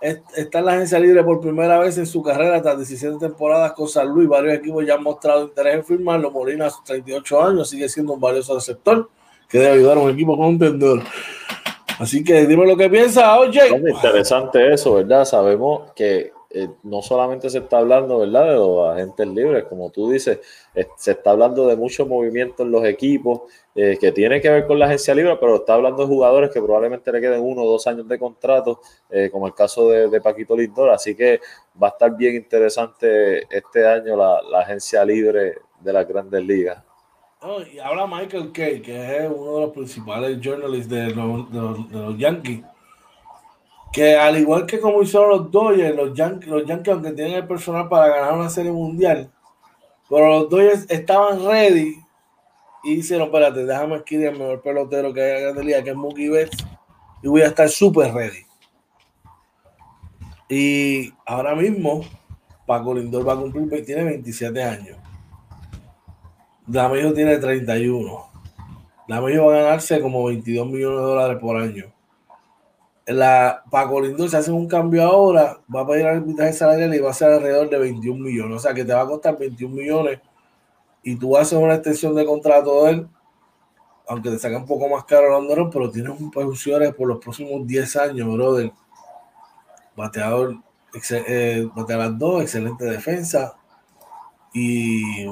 está en la agencia libre por primera vez en su carrera tras 17 temporadas con San Luis. Varios equipos ya han mostrado interés en firmarlo. Molina a sus 38 años sigue siendo un valioso receptor que debe ayudar a un equipo contendor. Así que dime lo que piensa, oye. interesante eso, ¿verdad? Sabemos que eh, no solamente se está hablando, ¿verdad?, de los agentes libres, como tú dices, se está hablando de mucho movimiento en los equipos eh, que tiene que ver con la agencia libre, pero está hablando de jugadores que probablemente le queden uno o dos años de contrato, eh, como el caso de, Paquito Lindor, así que va a estar bien interesante este año la, agencia libre de las grandes ligas. y habla Michael Kay, que es uno de los principales journalists de los Yankees que al igual que como hicieron los Dodgers, los Yankees, los Yankees, aunque tienen el personal para ganar una serie mundial, pero los Dodgers estaban ready y dijeron, espérate, déjame adquirir el mejor pelotero que hay en la que es Mookie Betts, y voy a estar súper ready. Y ahora mismo, Paco Lindor va a cumplir, tiene 27 años. Damijo tiene 31. Damijo va a ganarse como 22 millones de dólares por año la Paco Lindor, se hace un cambio ahora, va a pedir arbitraje salarial y va a ser alrededor de 21 millones. O sea que te va a costar 21 millones y tú haces una extensión de contrato de él, aunque te saca un poco más caro Londres, pero tienes un posiciones por los próximos 10 años, brother. Bateador, eh, bateador 2, excelente defensa y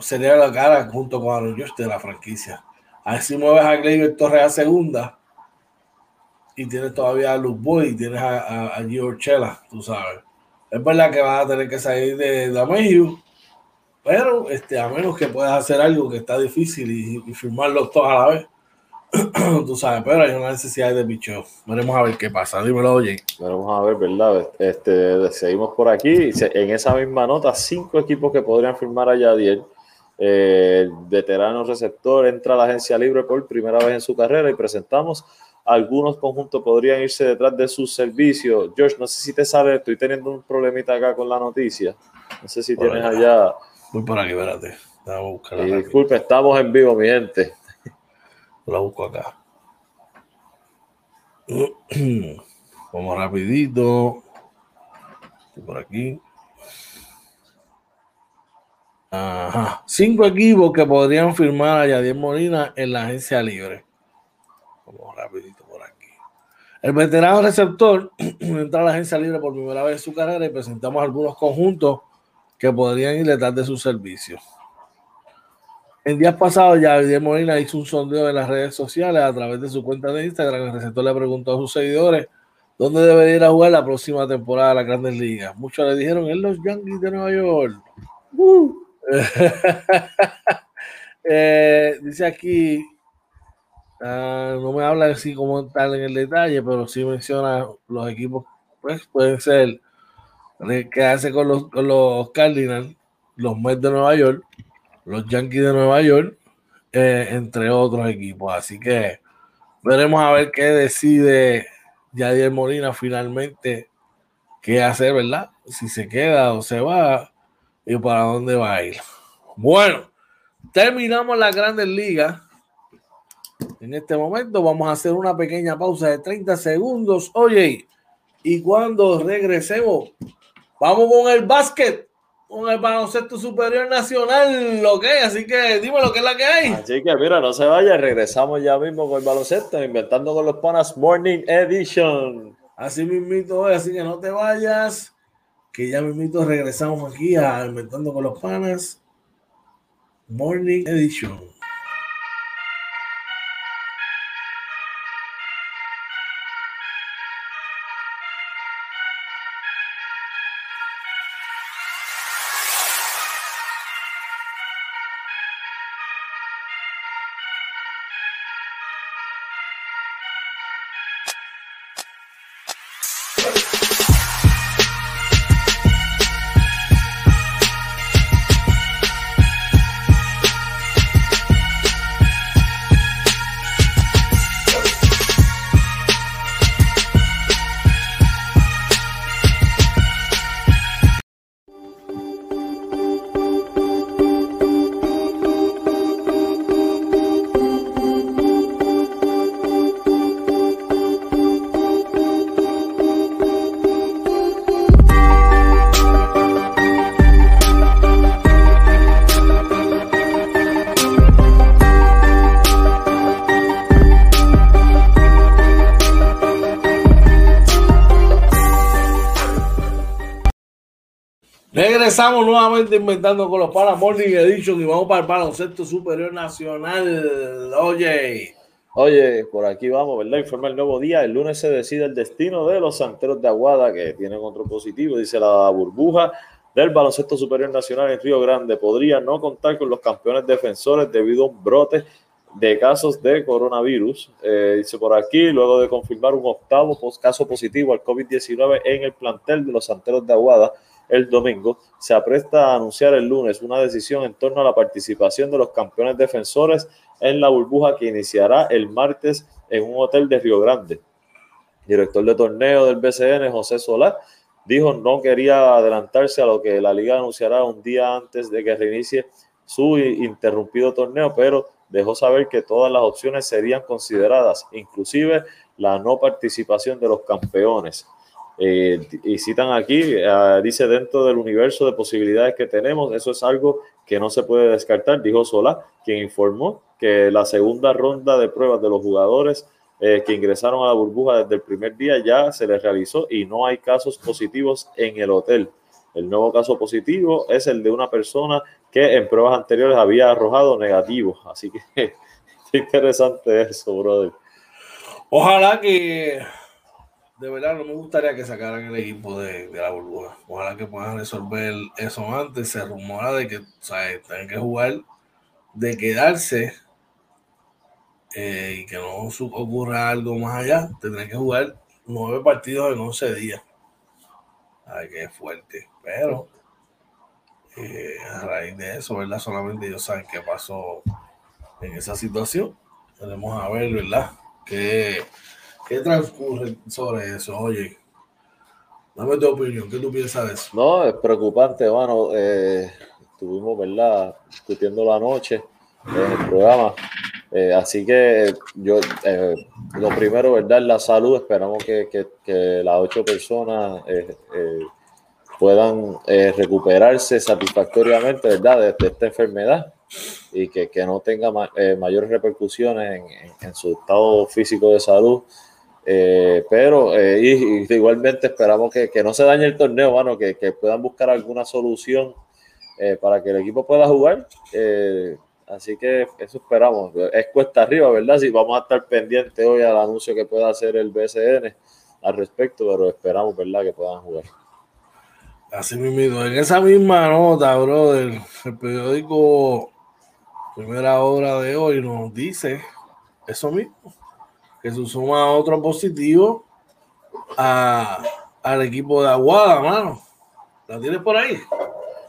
sería la cara junto con Aaron George de la franquicia. A ver si mueves a Gleyber Torres a segunda y tienes todavía a Luke Boy y tienes a, a, a Chela, tú sabes. Es verdad que vas a tener que salir de Damegio, pero este, a menos que puedas hacer algo que está difícil y, y firmarlos todos a la vez, <clears throat> tú sabes, pero hay una necesidad de bicho. Veremos a ver qué pasa. Dímelo, oye. Veremos a ver, ¿verdad? Este, seguimos por aquí. En esa misma nota, cinco equipos que podrían firmar a Yadier. Eh, veterano receptor entra a la agencia libre por primera vez en su carrera y presentamos algunos conjuntos podrían irse detrás de sus servicios. George, no sé si te sale, estoy teniendo un problemita acá con la noticia. No sé si tienes allá. Voy por aquí, espérate. A disculpe, estamos en vivo, mi gente. La busco acá. <clears throat> Vamos rapidito. Por aquí. Ajá. Cinco equipos que podrían firmar a Yadier Molina en la agencia libre. Vamos aquí. El veterano receptor <clears throat> entra a la agencia libre por primera vez en su carrera y presentamos algunos conjuntos que podrían ir detrás de su servicio. En días pasados, ya Molina hizo un sondeo en las redes sociales a través de su cuenta de Instagram. El receptor le preguntó a sus seguidores dónde debería ir a jugar la próxima temporada de la Grandes Ligas. Muchos le dijeron en los Yankees de Nueva York. Uh. <laughs> Eh, dice aquí Ah, no me habla así como tal en el detalle, pero sí menciona los equipos, pues pueden ser quedarse con los, con los Cardinals, los Mets de Nueva York, los Yankees de Nueva York, eh, entre otros equipos. Así que veremos a ver qué decide Yadier Molina finalmente qué hacer, ¿verdad? Si se queda o se va y para dónde va a ir. Bueno, terminamos las grandes ligas en este momento vamos a hacer una pequeña pausa de 30 segundos. Oye, y cuando regresemos, vamos con el básquet, con el baloncesto superior nacional, lo que así que dime lo que es la que hay. Así que mira, no se vaya, regresamos ya mismo con el baloncesto, inventando con los panas Morning Edition. Así mismito, así que no te vayas. que ya mismito regresamos aquí a Inventando con los Panas Morning Edition. Regresamos nuevamente inventando con los para Morning Edition y vamos para el baloncesto superior nacional. Oye. Oye, por aquí vamos, ¿verdad? Informa el nuevo día. El lunes se decide el destino de los santeros de Aguada, que tienen otro positivo, dice la burbuja del baloncesto superior nacional en Río Grande. Podría no contar con los campeones defensores debido a un brote de casos de coronavirus. Eh, dice por aquí, luego de confirmar un octavo caso positivo al COVID-19 en el plantel de los santeros de Aguada el domingo, se apresta a anunciar el lunes una decisión en torno a la participación de los campeones defensores en la burbuja que iniciará el martes en un hotel de Río Grande. Director de torneo del BCN, José Solá, dijo no quería adelantarse a lo que la liga anunciará un día antes de que reinicie su interrumpido torneo, pero dejó saber que todas las opciones serían consideradas, inclusive la no participación de los campeones. Eh, y citan aquí, eh, dice dentro del universo de posibilidades que tenemos, eso es algo que no se puede descartar, dijo Sola, quien informó que la segunda ronda de pruebas de los jugadores eh, que ingresaron a la burbuja desde el primer día ya se les realizó y no hay casos positivos en el hotel. El nuevo caso positivo es el de una persona que en pruebas anteriores había arrojado negativo. Así que <laughs> qué interesante eso, brother. Ojalá que de verdad no me gustaría que sacaran el equipo de, la burbuja. Ojalá que puedan resolver eso antes. Se rumora de que o sea, tienen que jugar, de quedarse eh, y que no ocurra algo más allá. Tendrán que jugar nueve partidos en once días. Ay, qué fuerte. Pero eh, a raíz de eso, ¿verdad? Solamente ellos saben qué pasó en esa situación. Tenemos a ver, ¿verdad? Que ¿Qué transcurre sobre eso? Oye, dame tu opinión, ¿qué tú piensas de eso? No, es preocupante, hermano. Eh, estuvimos, ¿verdad?, discutiendo la noche en el programa. Eh, así que yo, eh, lo primero, ¿verdad?, la salud. Esperamos que, las ocho personas puedan recuperarse satisfactoriamente, ¿verdad?, de, esta enfermedad y que, no tenga mayores repercusiones en, su estado físico de salud. Eh, pero eh, igualmente esperamos que, no se dañe el torneo, mano, que, puedan buscar alguna solución eh, para que el equipo pueda jugar. así que eso esperamos. Es cuesta arriba, ¿verdad? Si vamos a estar pendientes hoy al anuncio que pueda hacer el BCN al respecto, pero esperamos, ¿verdad?, que puedan jugar. Así mismo, en esa misma nota, brother, el periódico Primera Hora de hoy nos dice eso mismo que se suma otro positivo al equipo de Aguada, mano. ¿La tienes por ahí?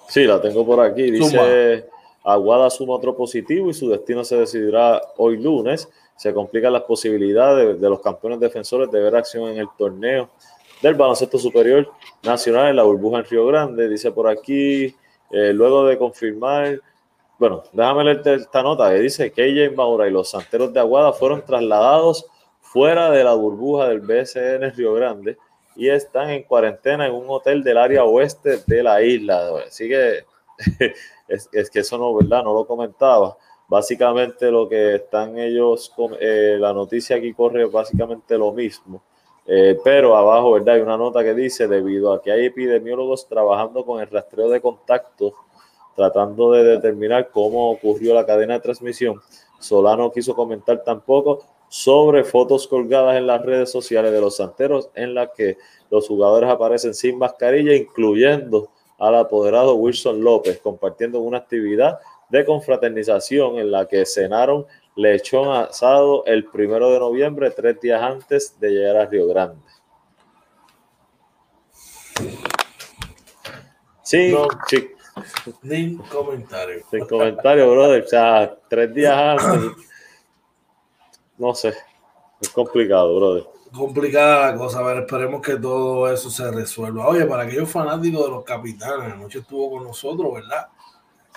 Sí, la tengo por aquí. Dice Aguada suma otro positivo y su destino se decidirá hoy lunes. Se complican las posibilidades de, los campeones defensores de ver acción en el torneo del baloncesto superior nacional en la burbuja en Río Grande. Dice por aquí, eh, luego de confirmar bueno, déjame leerte esta nota que dice que Maura y los santeros de Aguada fueron trasladados fuera de la burbuja del BCN Río Grande y están en cuarentena en un hotel del área oeste de la isla. Así que <laughs> es, que eso no, ¿verdad? No lo comentaba. Básicamente lo que están ellos, eh, la noticia aquí corre básicamente lo mismo. Eh, pero abajo, ¿verdad? Hay una nota que dice, debido a que hay epidemiólogos trabajando con el rastreo de contactos, tratando de determinar cómo ocurrió la cadena de transmisión, Solano quiso comentar tampoco sobre fotos colgadas en las redes sociales de los santeros en las que los jugadores aparecen sin mascarilla, incluyendo al apoderado Wilson López, compartiendo una actividad de confraternización en la que cenaron lechón asado el primero de noviembre, tres días antes de llegar a Río Grande. Sí, No. sí, Ni comentario. sin comentario, brother. O sea, tres días antes. No sé. Es complicado, brother. complicada la cosa, a ver, esperemos que todo eso se resuelva. Oye, para aquellos fanáticos de los capitanes, anoche estuvo con nosotros, ¿verdad?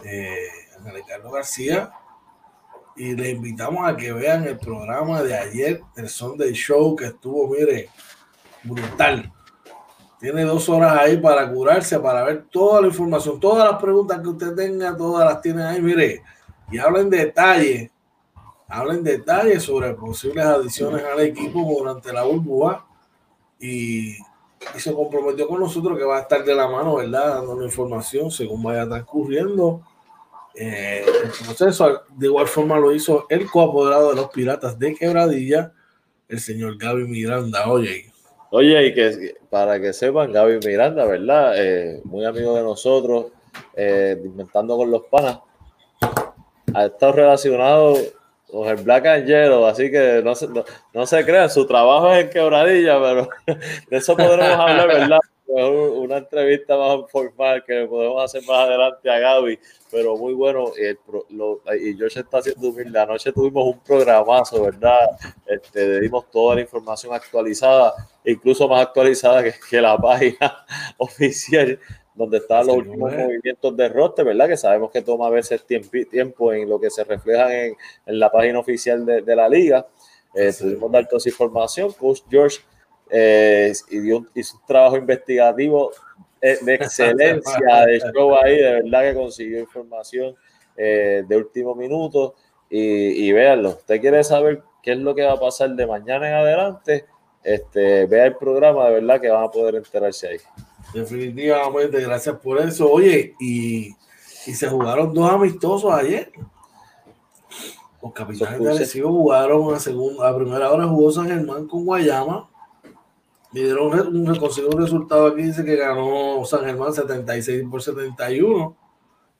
Eh, Ricardo García, y les invitamos a que vean el programa de ayer, el Sunday Show, que estuvo, mire, brutal. Tiene dos horas ahí para curarse, para ver toda la información, todas las preguntas que usted tenga, todas las tiene ahí, mire, y habla en detalle habla en detalle sobre posibles adiciones al equipo durante la burbuja y, y se comprometió con nosotros que va a estar de la mano, ¿verdad? Dando información según vaya transcurriendo eh, el proceso. De igual forma lo hizo el coapoderado de los Piratas de Quebradilla, el señor Gaby Miranda. Oye, Oye, y que para que sepan, Gaby Miranda, ¿verdad? Eh, muy amigo de nosotros, eh, inventando con los panas, ha estado relacionado con el Black Angelo, así que no se, no, no se crean, su trabajo es en quebradilla, pero <laughs> de eso podremos hablar, ¿verdad? Una entrevista más formal que podemos hacer más adelante a Gaby, pero muy bueno. El, lo, y George está haciendo humilde. Anoche tuvimos un programazo, ¿verdad? Este, le dimos toda la información actualizada, incluso más actualizada que, que la <laughs> página oficial donde están los últimos movimientos de roster, ¿verdad? Que sabemos que toma a veces tiempo, tiempo en lo que se refleja en, en la página oficial de, de la liga. Eh. Tuvimos dar toda esa información. Coach George eh, hizo, hizo un trabajo investigativo eh, de <laughs> excelencia de show ahí, de verdad que consiguió información eh, de último minuto. Y, y véanlo, usted quiere saber qué es lo que va a pasar de mañana en adelante, este, vea el programa, de verdad que van a poder enterarse ahí. Definitivamente, gracias por eso. Oye, y, y se jugaron dos amistosos ayer. Los capitanes de Arecibo jugaron a, segunda, a primera hora jugó San Germán con Guayama. Y dieron un, un, consiguió un resultado aquí, dice que ganó San Germán 76 por 71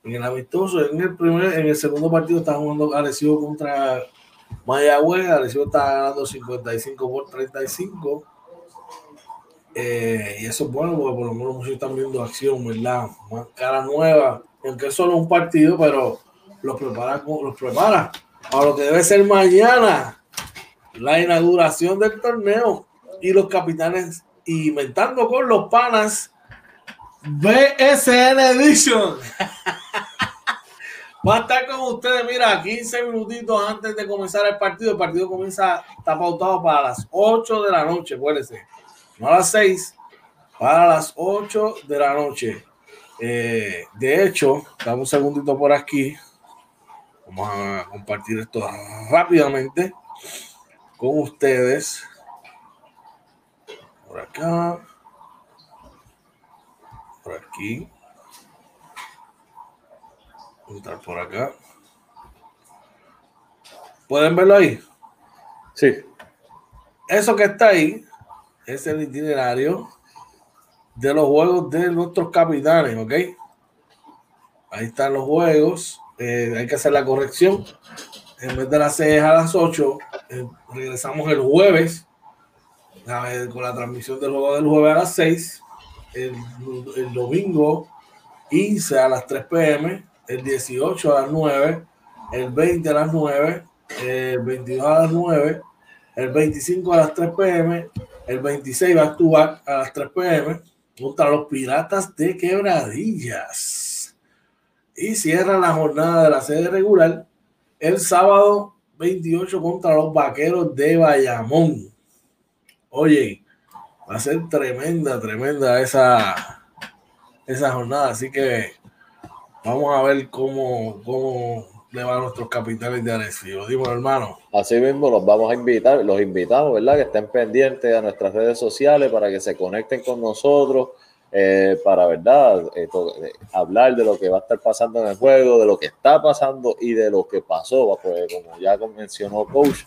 en el amistoso. En el primer, en el segundo partido está jugando Arecibo contra Mayagüez. Arecibo está ganando 55 por 35. Eh, y eso es bueno porque por lo menos muchos están viendo acción, ¿verdad? Más cara nueva, aunque es solo un partido, pero los prepara, los prepara a lo que debe ser mañana, la inauguración del torneo y los capitanes inventando con los panas BSN Edition. <laughs> Va a estar con ustedes, mira, 15 minutitos antes de comenzar el partido. El partido comienza, está pautado para las 8 de la noche, acuérdense no a las 6, para las 8 de la noche. Eh, de hecho, dame un segundito por aquí. Vamos a compartir esto rápidamente con ustedes. Por acá. Por aquí. Entrar por acá. ¿Pueden verlo ahí? Sí. Eso que está ahí es el itinerario de los juegos de nuestros capitanes, ¿ok? Ahí están los juegos. Eh, hay que hacer la corrección. En vez de las 6 a las 8, eh, regresamos el jueves ver, con la transmisión del juego del jueves a las 6. El, el, domingo 15 a las 3 pm. El 18 a las 9. El 20 a las 9. El 22 a las 9. El 25 a las 3 pm el 26 va a actuar a las 3 pm contra los Piratas de Quebradillas. Y cierra la jornada de la sede regular el sábado 28 contra los Vaqueros de Bayamón. Oye, va a ser tremenda, tremenda esa, esa jornada. Así que vamos a ver cómo, cómo, le va a nuestros capitales de Arecibo. Dime, hermano. Así mismo los vamos a invitar, los invitamos, ¿verdad? Que estén pendientes a nuestras redes sociales para que se conecten con nosotros, eh, para, ¿verdad? Eh, eh, hablar de lo que va a estar pasando en el juego, de lo que está pasando y de lo que pasó, pues como ya mencionó Coach,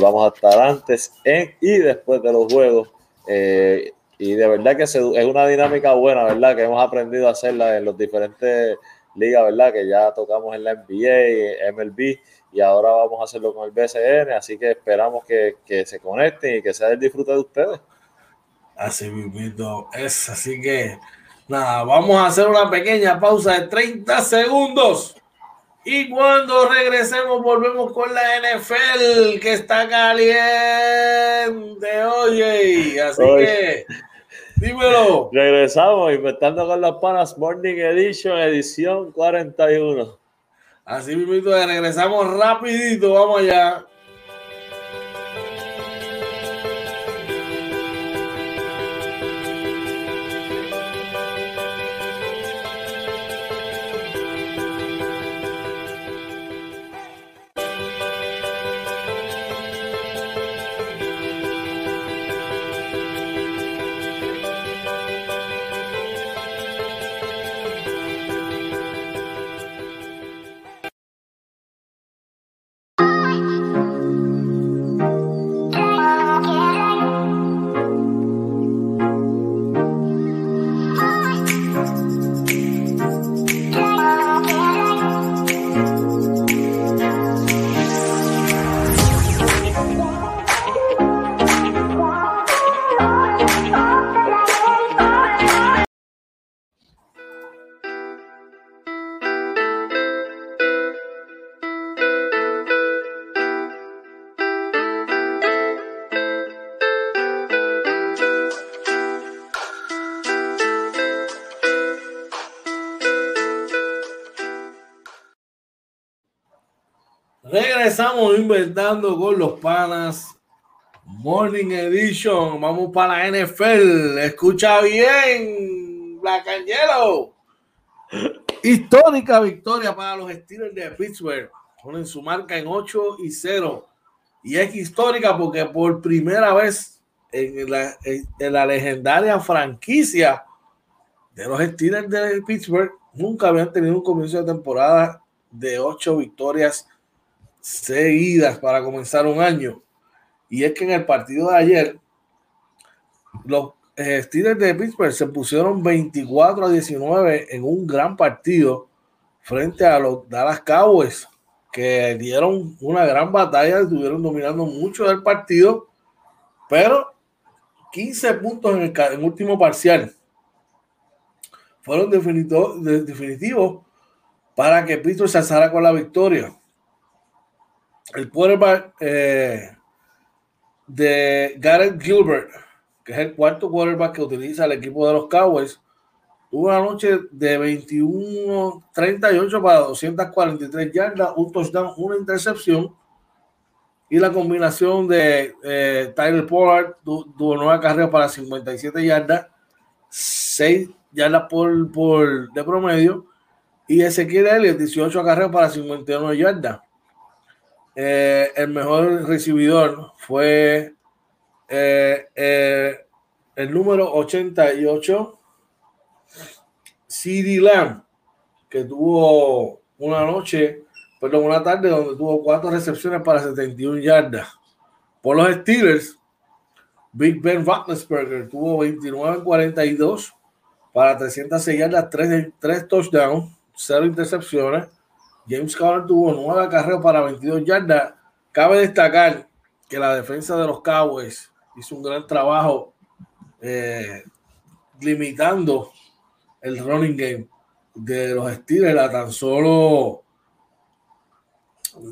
vamos a estar antes, en y después de los juegos. y de verdad que es una dinámica buena, ¿verdad? Que hemos aprendido a hacerla en los diferentes liga, ¿verdad? Que ya tocamos en la NBA, MLB y ahora vamos a hacerlo con el BCN, así que esperamos que, que se conecten y que sea el disfrute de ustedes. Así mismo es, así que nada, vamos a hacer una pequeña pausa de 30 segundos. Y cuando regresemos, volvemos con la NFL que está caliente. Oye, así que Dímelo. Regresamos inventando con las panas Morning Edition, edición 41. Así mismo, regresamos rapidito, vamos allá. Regresamos inventando con los panas. Morning Edition. Vamos para la NFL. Escucha bien, Black. Histórica victoria para los Steelers de Pittsburgh. Ponen su marca en 8 y 0. Y es histórica porque por primera vez en la, en la legendaria franquicia de los Steelers de Pittsburgh nunca habían tenido un comienzo de temporada de 8 victorias seguidas para comenzar un año. Y es que en el partido de ayer, los eh, Steelers de Pittsburgh se pusieron 24 a 19 en un gran partido frente a los Dallas Cowboys, que dieron una gran batalla, estuvieron dominando mucho del partido, pero 15 puntos en el, último parcial fueron definitivos para que Pittsburgh se con la victoria el quarterback eh, de Garrett Gilbert, que es el cuarto quarterback que utiliza el equipo de los Cowboys, tuvo una noche de 21, 38 para 243 yardas, un touchdown, una intercepción. Y la combinación de eh, Tyler Pollard tuvo nueva carrera para 57 yardas, 6 yardas por, por de promedio. Y Ezequiel Elliott, 18 carreras para 51 yardas. Eh, el mejor recibidor fue eh, eh, el número 88, CD Lamb, que tuvo una noche, perdón, una tarde donde tuvo cuatro recepciones para 71 yardas. Por los Steelers, Big Ben Roethlisberger tuvo 29-42 para 306 yardas, 3, 3 touchdowns, 0 intercepciones. James Conner tuvo nueva carrera para 22 yardas. Cabe destacar que la defensa de los Cowboys hizo un gran trabajo eh, limitando el running game de los Steelers a tan solo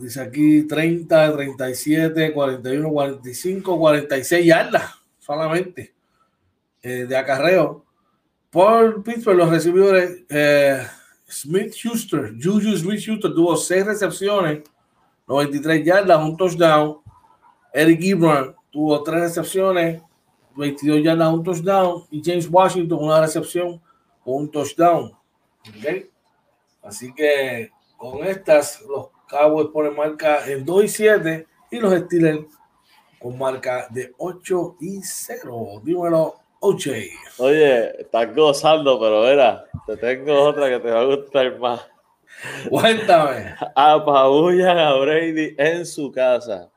dice aquí 30, 37, 41, 45, 46 yardas solamente eh, de acarreo. Por Pittsburgh, los recibidores eh, Smith Schuster, Juju Smith Schuster tuvo seis recepciones, 93 yardas, un touchdown. Eric Gibran tuvo tres recepciones, 22 yardas, un touchdown. Y James Washington una recepción con un touchdown. Así que con estas, los Cowboys ponen marca en 2 y 7 y los Steelers con marca de 8 y 0. Dímelo, Oye, estás gozando, pero verá, te tengo otra que te va a gustar más. Cuéntame. <laughs> Apabullan a Brady en su casa.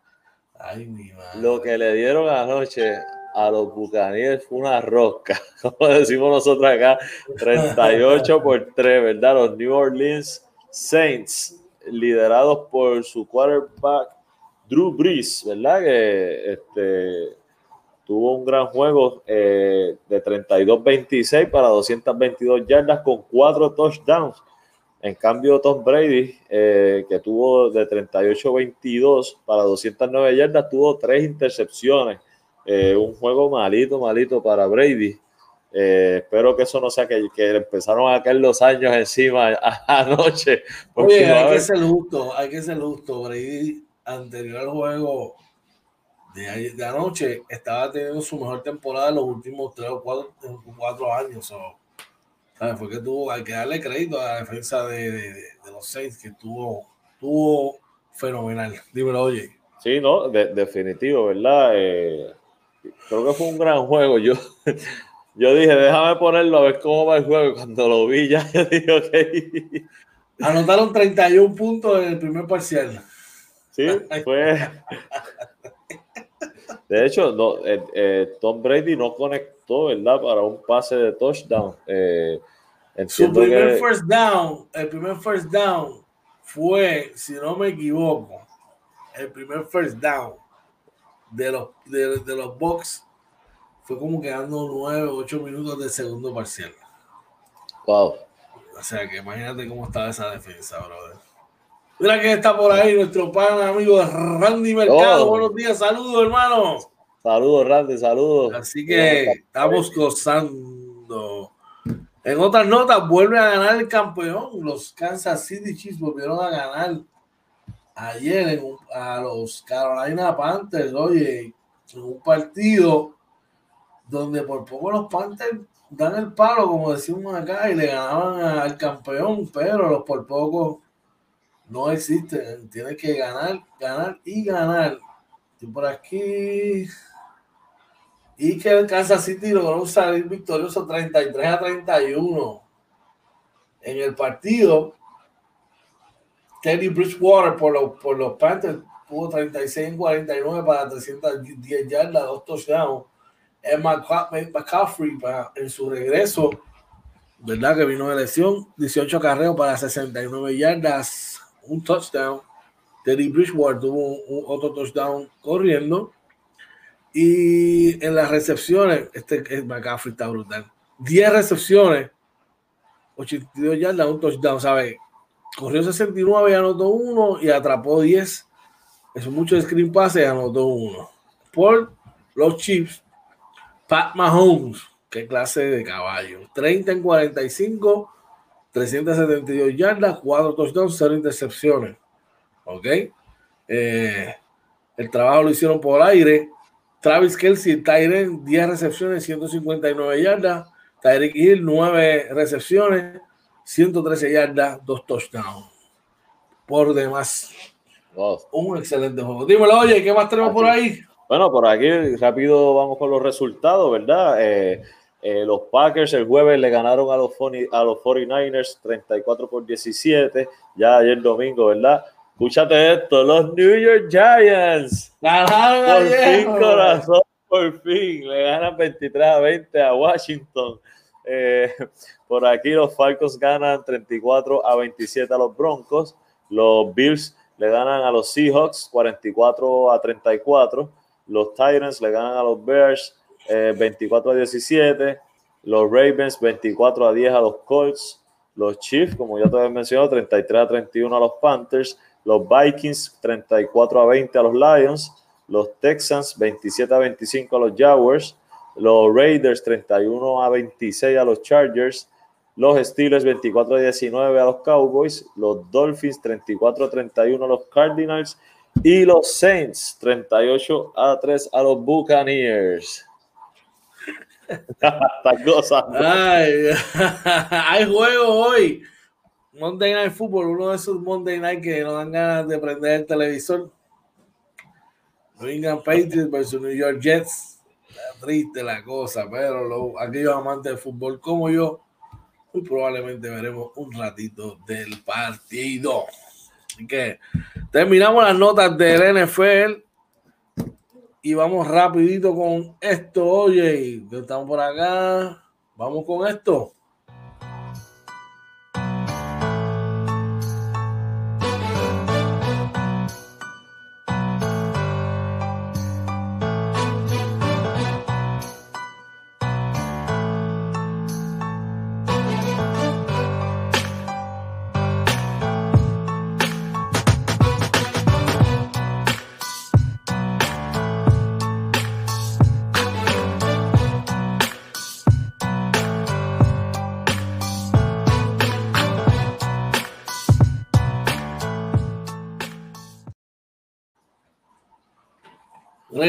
Ay, mi madre. Lo que le dieron anoche a los Buccaneers fue una rosca, <laughs> como decimos nosotros acá, 38 por 3, ¿verdad? Los New Orleans Saints, liderados por su quarterback Drew Brees, ¿verdad? Que este, tuvo un gran juego eh, de 32-26 para 222 yardas con cuatro touchdowns. En cambio, Tom Brady, eh, que tuvo de 38-22 para 209 yardas, tuvo tres intercepciones. Eh, un juego malito, malito para Brady. Eh, espero que eso no sea que, que empezaron a caer los años encima <laughs> anoche. porque Oye, hay que ser justo, hay que ser justo. Brady, anterior al juego de, de anoche, estaba teniendo su mejor temporada en los últimos tres o cuatro, cuatro años. so, ¿sabes? Fue que tuvo, hay que darle crédito a la defensa de, de- de- de los Saints, que tuvo, tuvo fenomenal. Dímelo, oye. Sí, no, de- definitivo, ¿verdad? Eh, creo que fue un gran juego. Yo, <laughs> yo dije, déjame ponerlo a ver cómo va el juego. Cuando lo vi ya, <laughs> yo dije, ok. Anotaron 31 puntos en el primer parcial. Sí, <laughs> fue. De hecho, no, eh, eh, Tom Brady no conectó, ¿verdad? Para un pase de touchdown. Eh, Su primer que- first down, el primer first down fue, si no me equivoco, el primer first down de los, de, de los Bucks fue como quedando 9, 8 minutos del segundo parcial. Wow. O sea que imagínate cómo estaba esa defensa, brother. Mira que está por ahí nuestro pan amigo Randy Mercado. Oh. Buenos días, saludos, hermano. Saludos, Randy, saludos. Así que estamos gozando. En otras notas, vuelve a ganar el campeón. Los Kansas City Chiefs volvieron a ganar ayer en a los Carolina Panthers. Oye, en un partido donde por poco los Panthers dan el palo, como decimos acá, y le ganaban al campeón, pero los por poco no existen. Tienes que ganar, ganar y ganar. Y por aquí. Y que el Kansas City logró salir victorioso 33 a 31. En el partido, Teddy Bridgewater por los, por los Panthers tuvo 36 en 49 para 310 yardas, dos touchdowns. Es McCaffrey para, en su regreso, ¿verdad? Que vino de lesión, 18 carreos para 69 yardas, un touchdown. Teddy Bridgewater tuvo un, un otro touchdown corriendo. Y en las recepciones, este es McCaffrey está brutal. 10 recepciones, 82 yardas, un touchdown, ¿sabes? Corrió 69 y anotó uno y atrapó 10. Eso mucho screen pass y anotó uno. Por los Chiefs, Pat Mahomes, qué clase de caballo. 30 en 45, 372 yardas, 4 touchdowns, 0 intercepciones. ¿Ok? Eh, el trabajo lo hicieron por aire. Travis Kelsey, Tyren, 10 recepciones, 159 yardas. Tyreek Hill, 9 recepciones, 113 yardas, 2 touchdowns. Por demás, Wow. un excelente juego. Dímelo, oye, ¿qué más tenemos por ahí? Bueno, por aquí rápido vamos con los resultados, ¿verdad? Eh, eh, los Packers el jueves le ganaron a los, Foni- a los 49ers 34 por 17, ya ayer domingo, ¿verdad? Escúchate esto, los New York Giants, Ganaron por ayer, fin, corazón, por fin, le ganan 23 a 20 a Washington. Eh, por aquí los Falcons ganan 34 a 27 a los Broncos, los Bills le ganan a los Seahawks 44 a 34. Los Titans le ganan a los Bears eh, 24 a 17. Los Ravens 24 a 10 a los Colts. Los Chiefs, como ya te había mencionado, 33 a 31 a los Panthers. Los Vikings 34 a 20 a los Lions. Los Texans 27 a 25 a los Jaguars. Los Raiders 31 a 26 a los Chargers. Los Steelers 24 a 19 a los Cowboys. Los Dolphins 34 a 31 a los Cardinals. Y los Saints 38 a 3 a los Buccaneers. <laughs> Gozando. Ay, <laughs> hay juego hoy. Monday Night Football, uno de esos Monday Night que no dan ganas de prender el televisor. New England Patriots versus New York Jets. Triste la cosa, pero lo- aquellos amantes de fútbol como yo, muy probablemente veremos un ratito del partido. Así que terminamos las notas del NFL y vamos rapidito con esto. Oye, estamos por acá. Vamos con esto.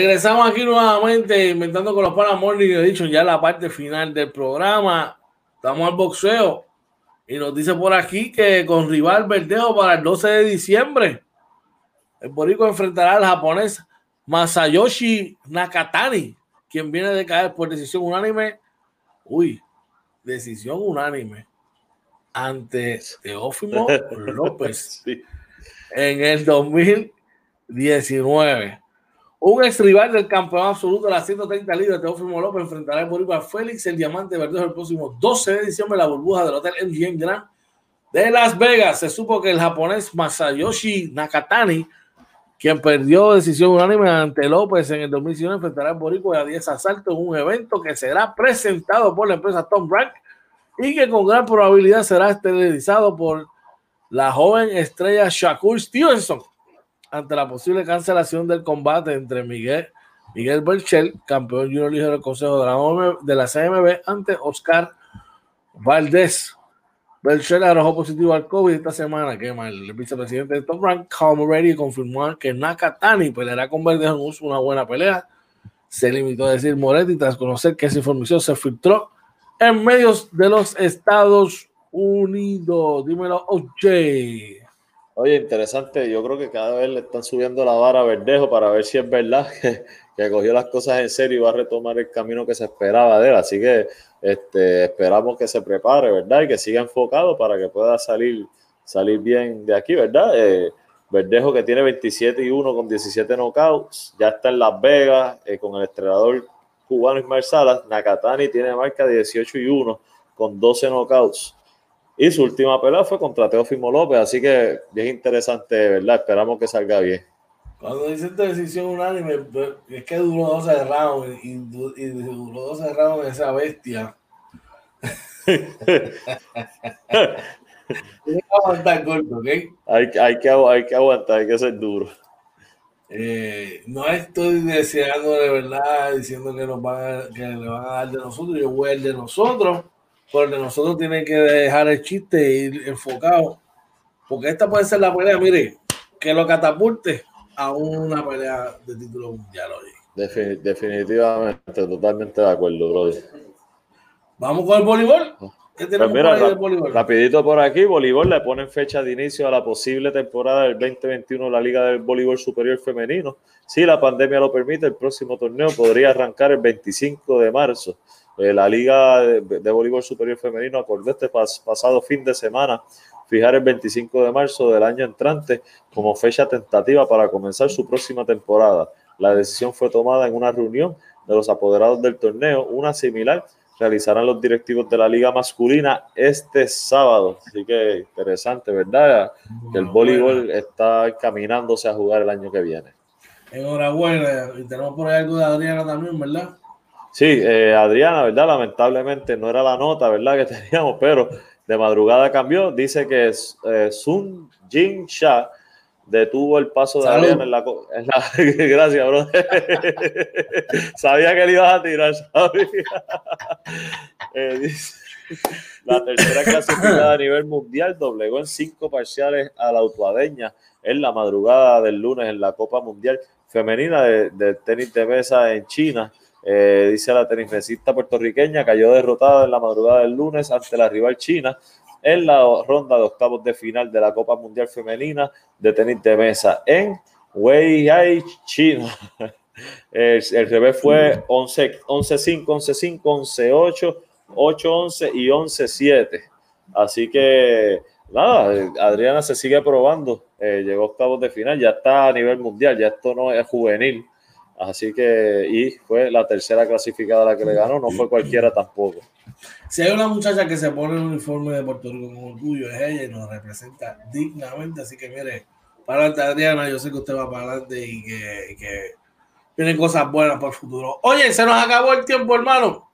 Regresamos aquí nuevamente, inventando con los panas Morning Edition, ya la parte final del programa. Estamos al boxeo. Y nos dice por aquí que con rival Verdejo para el 12 de diciembre, el Boricua enfrentará al japonés Masayoshi Nakatani, quien viene de caer por decisión unánime. Uy, decisión unánime ante Teófimo <laughs> López Sí. en el 2019. Un ex rival del campeón absoluto de las 130 libras, Teófimo López, enfrentará al Boricua Félix, el Diamante Verdejo, el próximo 12 de diciembre la burbuja del Hotel MGM Grand de Las Vegas. Se supo que el japonés Masayoshi Nakatani, quien perdió decisión unánime ante López en el 2019, enfrentará al Boricua a 10 asaltos en un evento que será presentado por la empresa Tom Rank y que con gran probabilidad será televisado por la joven estrella Shakur Stevenson ante la posible cancelación del combate entre Miguel, Miguel Berchel, campeón junior ligero del Consejo de la, de la CMB, ante Oscar Valdés. Berchel arrojó positivo al COVID esta semana. Que. El vicepresidente de Top Rank, Carl Moretti, confirmó que Nakatani peleará con Verdejo en una buena pelea. Se limitó a decir Moretti tras conocer que esa información se filtró en medios de los Estados Unidos. Dímelo, OJ. Oye, interesante. Yo creo que cada vez le están subiendo la vara a Verdejo para ver si es verdad <laughs> que, que cogió las cosas en serio y va a retomar el camino que se esperaba de él. Así que este, esperamos que se prepare, ¿verdad? Y que siga enfocado para que pueda salir, salir bien de aquí, ¿verdad? Eh, Verdejo que tiene 27 y 1 con 17 knockouts, ya está en Las Vegas eh, con el entrenador cubano Ismael Salas. Nakatani tiene marca de 18 y 1 con 12 knockouts. Y su última pelea fue contra Teófimo López, así que bien interesante, ¿verdad? Esperamos que salga bien. Cuando dice esta decisión unánime, pues, es que duró 12 rounds y, y duró 12 rounds esa bestia. <laughs> Tiene que aguantar corto, ¿ok? Hay, hay, que, hay que aguantar, hay que ser duro. Eh, no estoy deseando de verdad, diciendo que nos van a, que le van a dar de nosotros, yo voy al de nosotros, pero nosotros tiene que dejar el chiste e ir enfocado, porque esta puede ser la pelea, mire, que lo catapulte a una pelea de título mundial hoy. Defini- definitivamente, totalmente de acuerdo, brother. Vamos con el voleibol. ¿Qué Pues mira, por ahí del rap- voleibol? rapidito por aquí, voleibol le ponen fecha de inicio a la posible temporada del 2021 de la Liga del Voleibol Superior Femenino. Si la pandemia lo permite, el próximo torneo podría arrancar el 25 de marzo. Eh, la Liga de, de Voleibol Superior Femenino acordó este pas- pasado fin de semana fijar el 25 de marzo del año entrante como fecha tentativa para comenzar su próxima temporada. La decisión fue tomada en una reunión de los apoderados del torneo, una similar realizarán los directivos de la liga masculina este sábado. Así que interesante, ¿verdad? Que el voleibol está encaminándose a jugar el año que viene. Enhorabuena. Y tenemos por ahí algo de Adriana también, ¿verdad? Sí, eh, Adriana, ¿verdad? Lamentablemente no era la nota, ¿verdad? <laughs> Que teníamos, pero de madrugada cambió. Dice que eh, Sun Jin Sha detuvo el paso de Salud. Adriana en la, en la- <laughs> Gracias, bro. <laughs> sabía que le ibas a tirar, sabía. Eh, dice, la tercera <coughs> clasificada a nivel mundial doblegó en cinco parciales a la autuadeña en la madrugada del lunes en la Copa Mundial Femenina de, de tenis de mesa en China. Eh, dice la tenismesista puertorriqueña, cayó derrotada en la madrugada del lunes ante la rival china en la ronda de octavos de final de la Copa Mundial Femenina de tenis de mesa en Weihai, China. <laughs> El, el revés fue 11-5, 11-5, 11-8, 8-11 y 11-7. Así que nada, Adriana se sigue probando. Eh, llegó a octavos de final, ya está a nivel mundial, ya esto no es juvenil. Así que, y fue la tercera clasificada la que le ganó, no fue cualquiera tampoco. Si hay una muchacha que se pone el uniforme de Puerto Rico con orgullo, es ella y nos representa dignamente. Así que, mire, para adelante, Adriana, yo sé que usted va para adelante y que, y que cosas buenas para el futuro. Oye, se nos acabó el tiempo, hermano.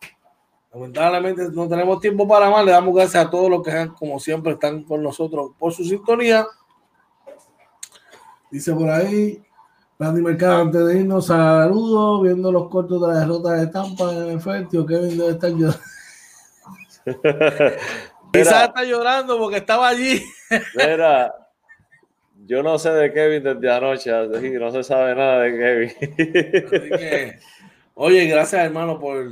Lamentablemente no tenemos tiempo para más. Le damos gracias a todos los que, como siempre, están con nosotros por su sintonía. Dice por ahí, Randy Mercado, antes de irnos, saludos, viendo los cortos de la derrota de Tampa en el Fertio. Kevin debe estar llorando. <laughs> Quizás está llorando porque estaba allí. Mira, <laughs> yo no sé de Kevin desde anoche, así que no se sabe nada de Kevin. Así que, oye, gracias hermano por,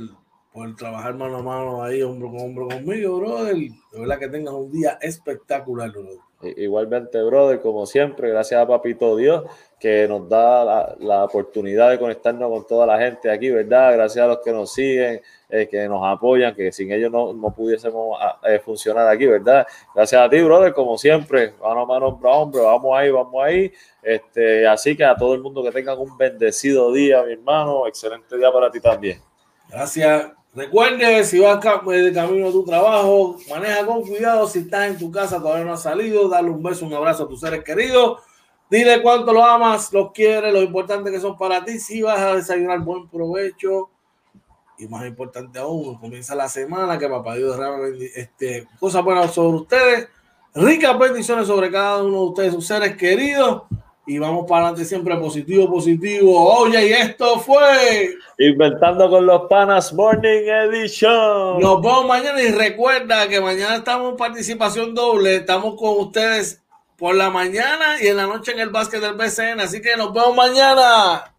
por trabajar mano a mano ahí, hombro con hombro conmigo, brother. De verdad que tengas un día espectacular, brother. Igualmente, brother, como siempre, gracias a Papito Dios que nos da la, oportunidad de conectarnos con toda la gente aquí, ¿verdad? Gracias a los que nos siguen, eh, que nos apoyan, que sin ellos no, no pudiésemos eh, funcionar aquí, ¿verdad? Gracias a ti, brother, como siempre, mano a mano, hombro, vamos ahí, vamos ahí. Este, así que a todo el mundo que tengan un bendecido día, mi hermano, excelente día para ti también. Gracias. Recuerde, si vas de camino a tu trabajo, maneja con cuidado. Si estás en tu casa, todavía no has salido, dale un beso, un abrazo a tus seres queridos. Dile cuánto lo amas, los quieres, lo importante que son para ti. Si vas a desayunar, buen provecho. Y más importante aún, comienza la semana que papá Dios derrame este, cosas buenas sobre ustedes. Ricas bendiciones sobre cada uno de ustedes, sus seres queridos y vamos para adelante siempre positivo, positivo. Oye, y esto fue Inventando con los Panas Morning Edition. Nos vemos mañana y recuerda que mañana estamos en participación doble. Estamos con ustedes por la mañana y en la noche en el básquet del BCN. Así que nos vemos mañana.